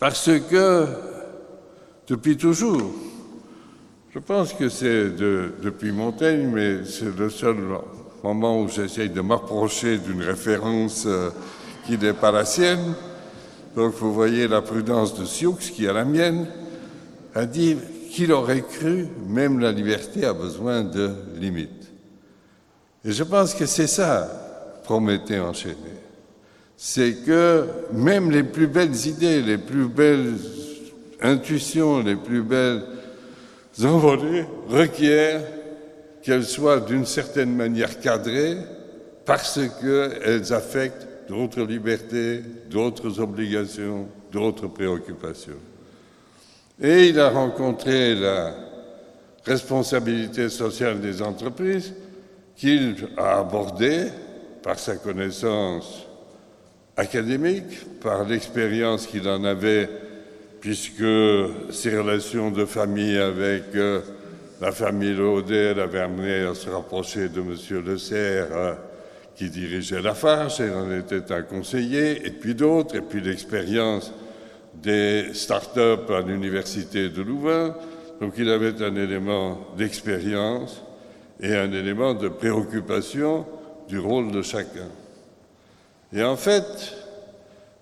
Speaker 7: Parce que, depuis toujours, je pense que c'est depuis Montaigne, mais c'est le seul moment où j'essaye de m'approcher d'une référence euh, qui n'est pas la sienne. Donc vous voyez la prudence de Sioux, qui est la mienne, a dit qu'il aurait cru, même la liberté a besoin de limites. Et je pense que c'est ça, Prométhée enchaîné. C'est que même les plus belles idées, les plus belles intuitions, les plus belles envolées requièrent qu'elles soient d'une certaine manière cadrées parce qu'elles affectent d'autres libertés, d'autres obligations, d'autres préoccupations. Et il a rencontré la responsabilité sociale des entreprises qu'il a abordée par sa connaissance académique, par l'expérience qu'il en avait, puisque ses relations de famille avec euh, la famille Laudet l'avaient amené à se rapprocher de M. Le Serre, qui dirigeait la FARC, et en était un conseiller, et puis d'autres, et puis l'expérience des start-up à l'université de Louvain. Donc il avait un élément d'expérience et un élément de préoccupation du rôle de chacun. Et en fait,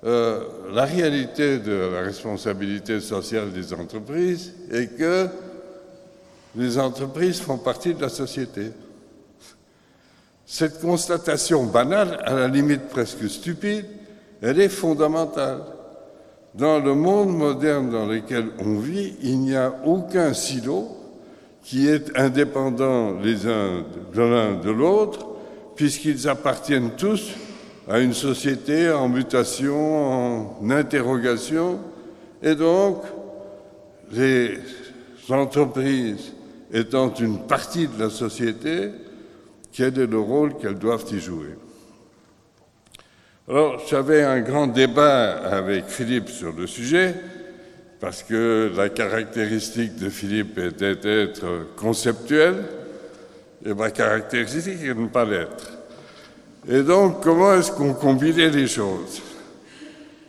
Speaker 7: euh, la réalité de la responsabilité sociale des entreprises est que les entreprises font partie de la société. Cette constatation banale, à la limite presque stupide, elle est fondamentale. Dans le monde moderne dans lequel on vit, il n'y a aucun silo qui est indépendant les uns de l'un de l'autre, puisqu'ils appartiennent tous à une société en mutation, en interrogation, et donc les entreprises étant une partie de la société, quel est le rôle qu'elles doivent y jouer. Alors, j'avais un grand débat avec Philippe sur le sujet, parce que la caractéristique de Philippe était d'être conceptuel, et ma caractéristique est de ne pas l'être. Et donc, comment est-ce qu'on combinait les choses?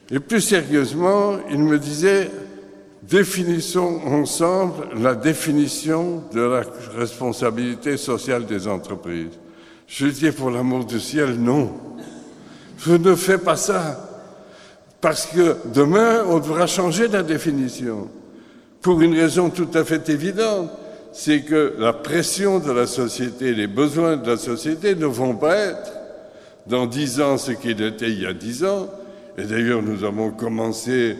Speaker 7: Et plus sérieusement, il me disait, Définissons ensemble la définition de la responsabilité sociale des entreprises. Je dis pour l'amour du ciel, non. Je ne fais pas ça. Parce que demain, on devra changer la définition. Pour une raison tout à fait évidente, c'est que la pression de la société, les besoins de la société ne vont pas être dans dix ans ce qu'il était il y a dix ans. Et d'ailleurs, nous avons commencé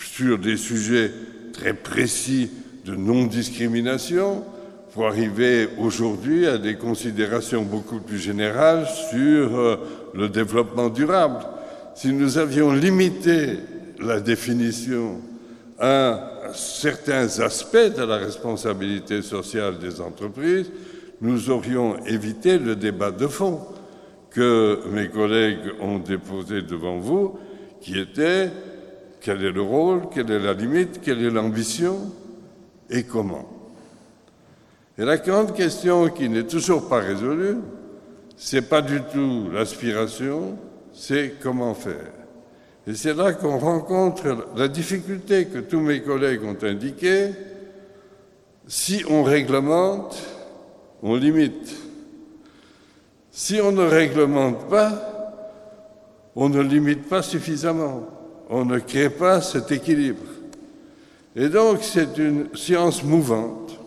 Speaker 7: sur des sujets très précis de non-discrimination pour arriver aujourd'hui à des considérations beaucoup plus générales sur euh, le développement durable. Si nous avions limité la définition à certains aspects de la responsabilité sociale des entreprises, nous aurions évité le débat de fond que mes collègues ont déposé devant vous, qui était quel est le rôle, quelle est la limite, quelle est l'ambition? Et comment? Et la grande question qui n'est toujours pas résolue, c'est pas du tout l'aspiration, c'est comment faire. Et c'est là qu'on rencontre la difficulté que tous mes collègues ont indiquée. Si on réglemente, on limite. Si on ne réglemente pas, on ne limite pas suffisamment. On ne crée pas cet équilibre. Et donc c'est une science mouvante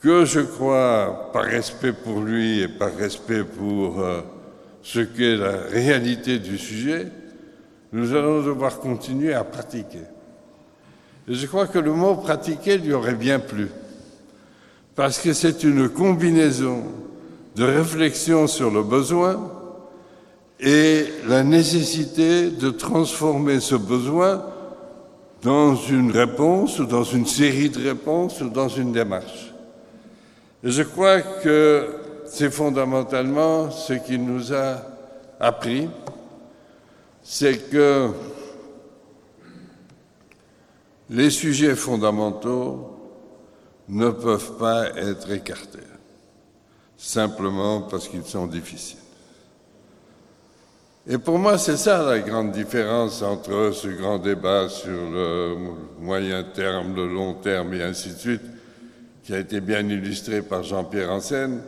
Speaker 7: que je crois, par respect pour lui et par respect pour euh, ce qu'est la réalité du sujet, nous allons devoir continuer à pratiquer. Et je crois que le mot pratiquer lui aurait bien plu, parce que c'est une combinaison de réflexion sur le besoin et la nécessité de transformer ce besoin dans une réponse ou dans une série de réponses ou dans une démarche. Et je crois que c'est fondamentalement ce qui nous a appris c'est que les sujets fondamentaux ne peuvent pas être écartés, simplement parce qu'ils sont difficiles. Et pour moi, c'est ça la grande différence entre ce grand débat sur le moyen terme, le long terme et ainsi de suite, qui a été bien illustré par Jean-Pierre Ansen.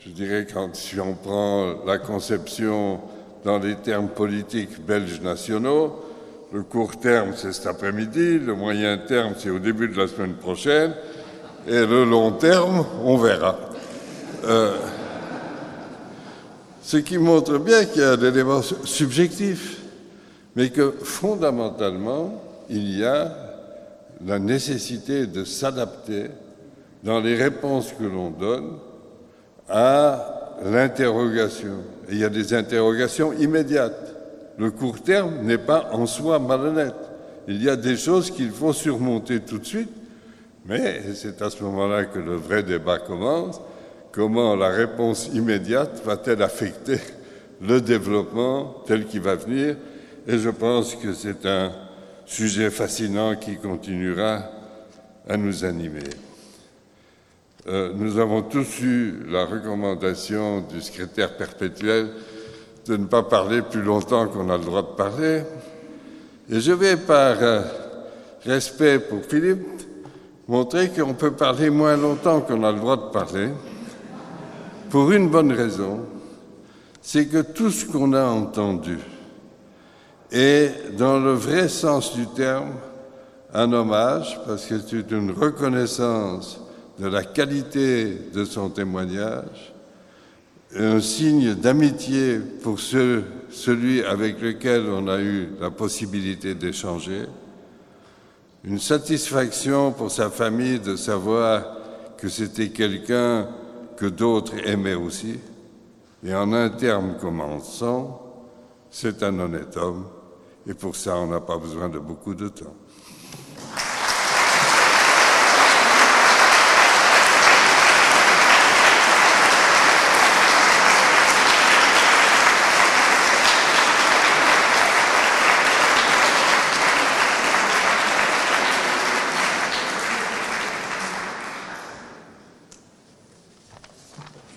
Speaker 7: Je dirais quand si on prend la conception dans les termes politiques belges nationaux. Le court terme, c'est cet après-midi, le moyen terme, c'est au début de la semaine prochaine, et le long terme, on verra. Euh, ce qui montre bien qu'il y a des éléments subjectifs, mais que fondamentalement, il y a la nécessité de s'adapter dans les réponses que l'on donne à l'interrogation. il y a des interrogations immédiates. Le court terme n'est pas en soi malhonnête. Il y a des choses qu'il faut surmonter tout de suite, mais c'est à ce moment-là que le vrai débat commence. Comment la réponse immédiate va-t-elle affecter le développement tel qu'il va venir Et je pense que c'est un sujet fascinant qui continuera à nous animer. Euh, nous avons tous eu la recommandation du secrétaire perpétuel de ne pas parler plus longtemps qu'on a le droit de parler. Et je vais, par euh, respect pour Philippe, montrer qu'on peut parler moins longtemps qu'on a le droit de parler, pour une bonne raison, c'est que tout ce qu'on a entendu est, dans le vrai sens du terme, un hommage, parce que c'est une reconnaissance de la qualité de son témoignage, un signe d'amitié pour celui avec lequel on a eu la possibilité d'échanger, une satisfaction pour sa famille de savoir que c'était quelqu'un que d'autres aimaient aussi, et en un terme commençant, c'est un honnête homme, et pour ça on n'a pas besoin de beaucoup de temps.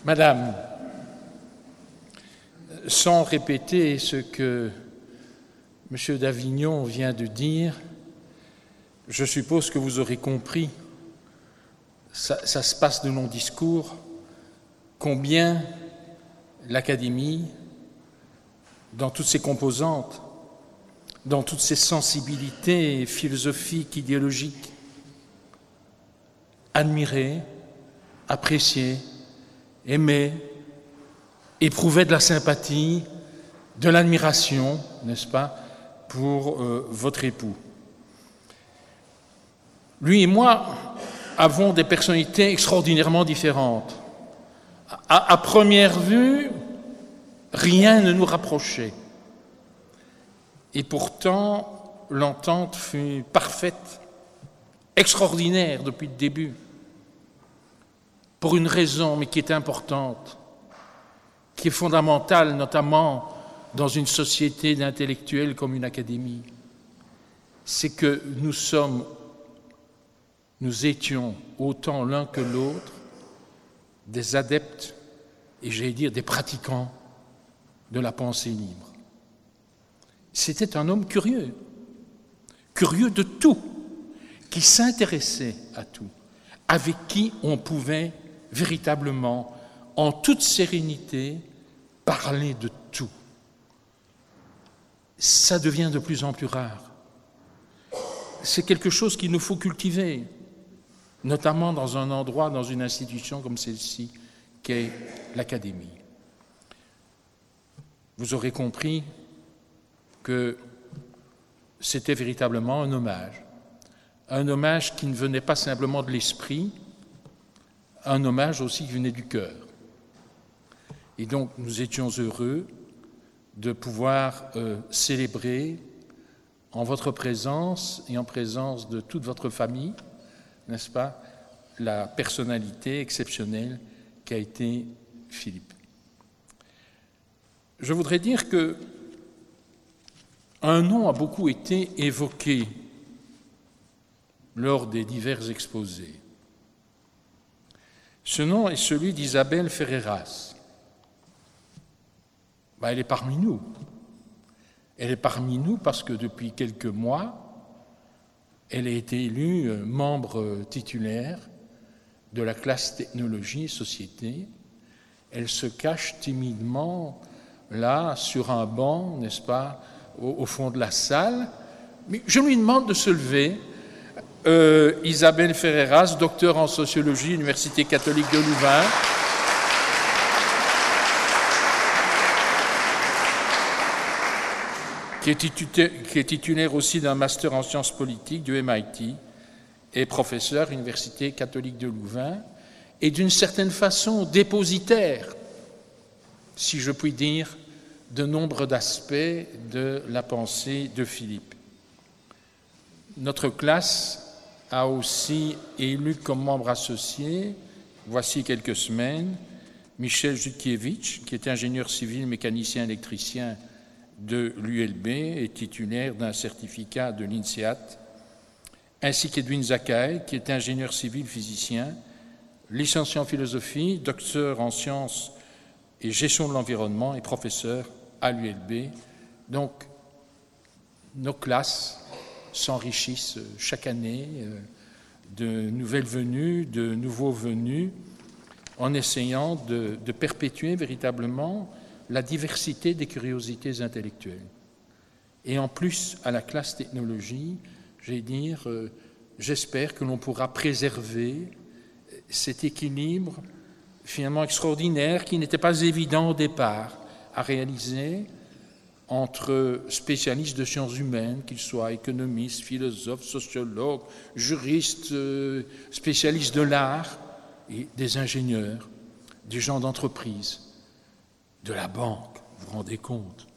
Speaker 1: Madame, sans répéter ce que M. d'Avignon vient de dire, je suppose que vous aurez compris, ça, se passe de non-discours, combien l'Académie, dans toutes ses composantes, dans toutes ses sensibilités philosophiques, idéologiques, admirait, appréciait, aimait, éprouvait de la sympathie, de l'admiration, n'est-ce pas, pour euh, votre époux. Lui et moi avons des personnalités extraordinairement différentes. À, à première vue, rien ne nous rapprochait. Et pourtant, l'entente fut parfaite, extraordinaire depuis le début, pour une raison, mais qui est importante, qui est fondamentale, notamment dans une société d'intellectuels comme une académie. C'est que nous sommes, nous étions autant l'un que l'autre des adeptes et j'allais dire des pratiquants de la pensée libre. C'était un homme curieux, curieux de tout, qui s'intéressait à tout, avec qui on pouvait véritablement, en toute sérénité, parler de tout. Ça devient de plus en plus rare. C'est quelque chose qu'il nous faut cultiver, notamment dans un endroit, dans une institution comme celle-ci, qu'est l'Académie. Vous aurez compris que c'était véritablement un hommage, un hommage qui ne venait pas simplement de l'esprit, un hommage aussi qui venait du cœur. Et donc nous étions heureux de pouvoir euh, célébrer en votre présence et en présence de toute votre famille, n'est-ce pas, la personnalité exceptionnelle qu'a été Philippe. Je voudrais dire que un nom a beaucoup été évoqué lors des divers exposés. Ce nom est celui d'Isabelle Ferreras. Ben, elle est parmi nous. Elle est parmi nous parce que depuis quelques mois, elle a été élue euh, membre titulaire de la classe technologie et société. Elle se cache timidement là, sur un banc, n'est-ce pas, au, fond de la salle. Mais je lui demande de se lever. Euh, Isabelle Ferreras, docteur en sociologie, Université catholique de Louvain. Qui est, titulaire aussi d'un master en sciences politiques du MIT est professeur Université catholique de Louvain et d'une certaine façon dépositaire, si je puis dire, de nombre d'aspects de la pensée de Philippe. Notre classe a aussi élu comme membre associé, voici quelques semaines, Michel Jutkiewicz, qui est ingénieur civil mécanicien électricien de l'ULB et titulaire d'un certificat de l'INSEAD ainsi qu'Edwin Zakai, qui est ingénieur civil physicien, licencié en philosophie, docteur en sciences et gestion de l'environnement et professeur à l'ULB. Donc, nos classes s'enrichissent chaque année euh, de nouvelles venues, de nouveaux venus, en essayant de, perpétuer véritablement la diversité des curiosités intellectuelles. Et en plus, à la classe technologie, dire, euh, j'espère que l'on pourra préserver cet équilibre finalement extraordinaire qui n'était pas évident au départ à réaliser entre spécialistes de sciences humaines, qu'ils soient économistes, philosophes, sociologues, juristes, euh, spécialistes de l'art, et des ingénieurs, des gens d'entreprise, de la banque, vous vous rendez compte.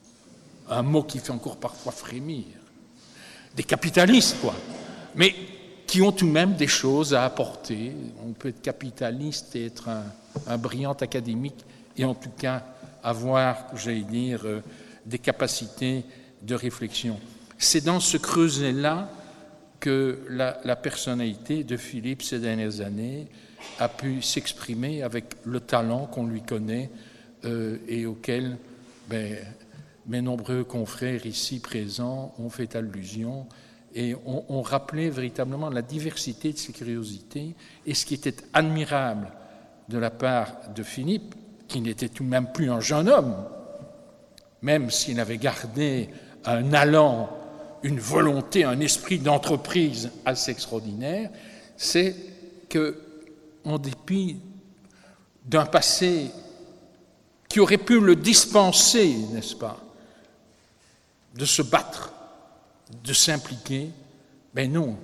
Speaker 1: Un mot qui fait encore parfois frémir. Des capitalistes, quoi, mais qui ont tout de même des choses à apporter. On peut être capitaliste et être un, brillant académique et en tout cas avoir, j'allais dire, euh, des capacités de réflexion. C'est dans ce creuset-là que la, personnalité de Philippe ces dernières années a pu s'exprimer avec le talent qu'on lui connaît euh, et auquel ben, mes nombreux confrères ici présents ont fait allusion et ont, rappelé véritablement la diversité de ses curiosités et ce qui était admirable de la part de Philippe, qui n'était tout de même plus un jeune homme, même s'il avait gardé un allant, une volonté, un esprit d'entreprise assez extraordinaire, c'est que, dépit d'un passé qui aurait pu le dispenser, n'est-ce pas, de se battre, de s'impliquer. Ben non,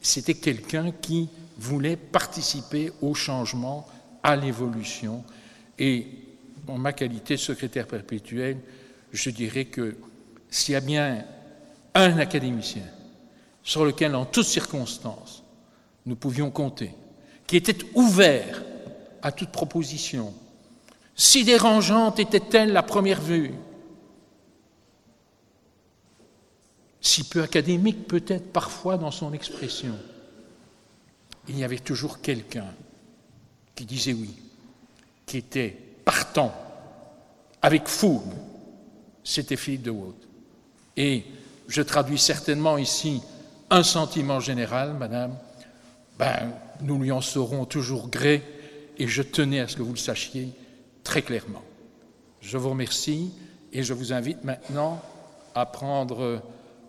Speaker 1: c'était quelqu'un qui voulait participer au changement, à l'évolution. Et en ma qualité de secrétaire perpétuel, je dirais que s'il y a bien un académicien sur lequel, en toutes circonstances, nous pouvions compter, qui était ouvert à toute proposition, si dérangeante était-elle à première vue, si peu académique peut-être parfois dans son expression, il y avait toujours quelqu'un qui disait oui, qui était partant, avec fougue. C'était Philippe de Waut. Et je traduis certainement ici un sentiment général, madame, ben, nous lui en serons toujours gré et je tenais à ce que vous le sachiez très clairement. Je vous remercie et je vous invite maintenant à prendre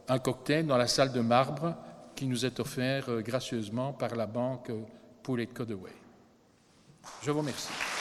Speaker 1: un cocktail dans la salle de marbre qui nous est offert euh, gracieusement par la banque Poulet Codaway. Je vous remercie.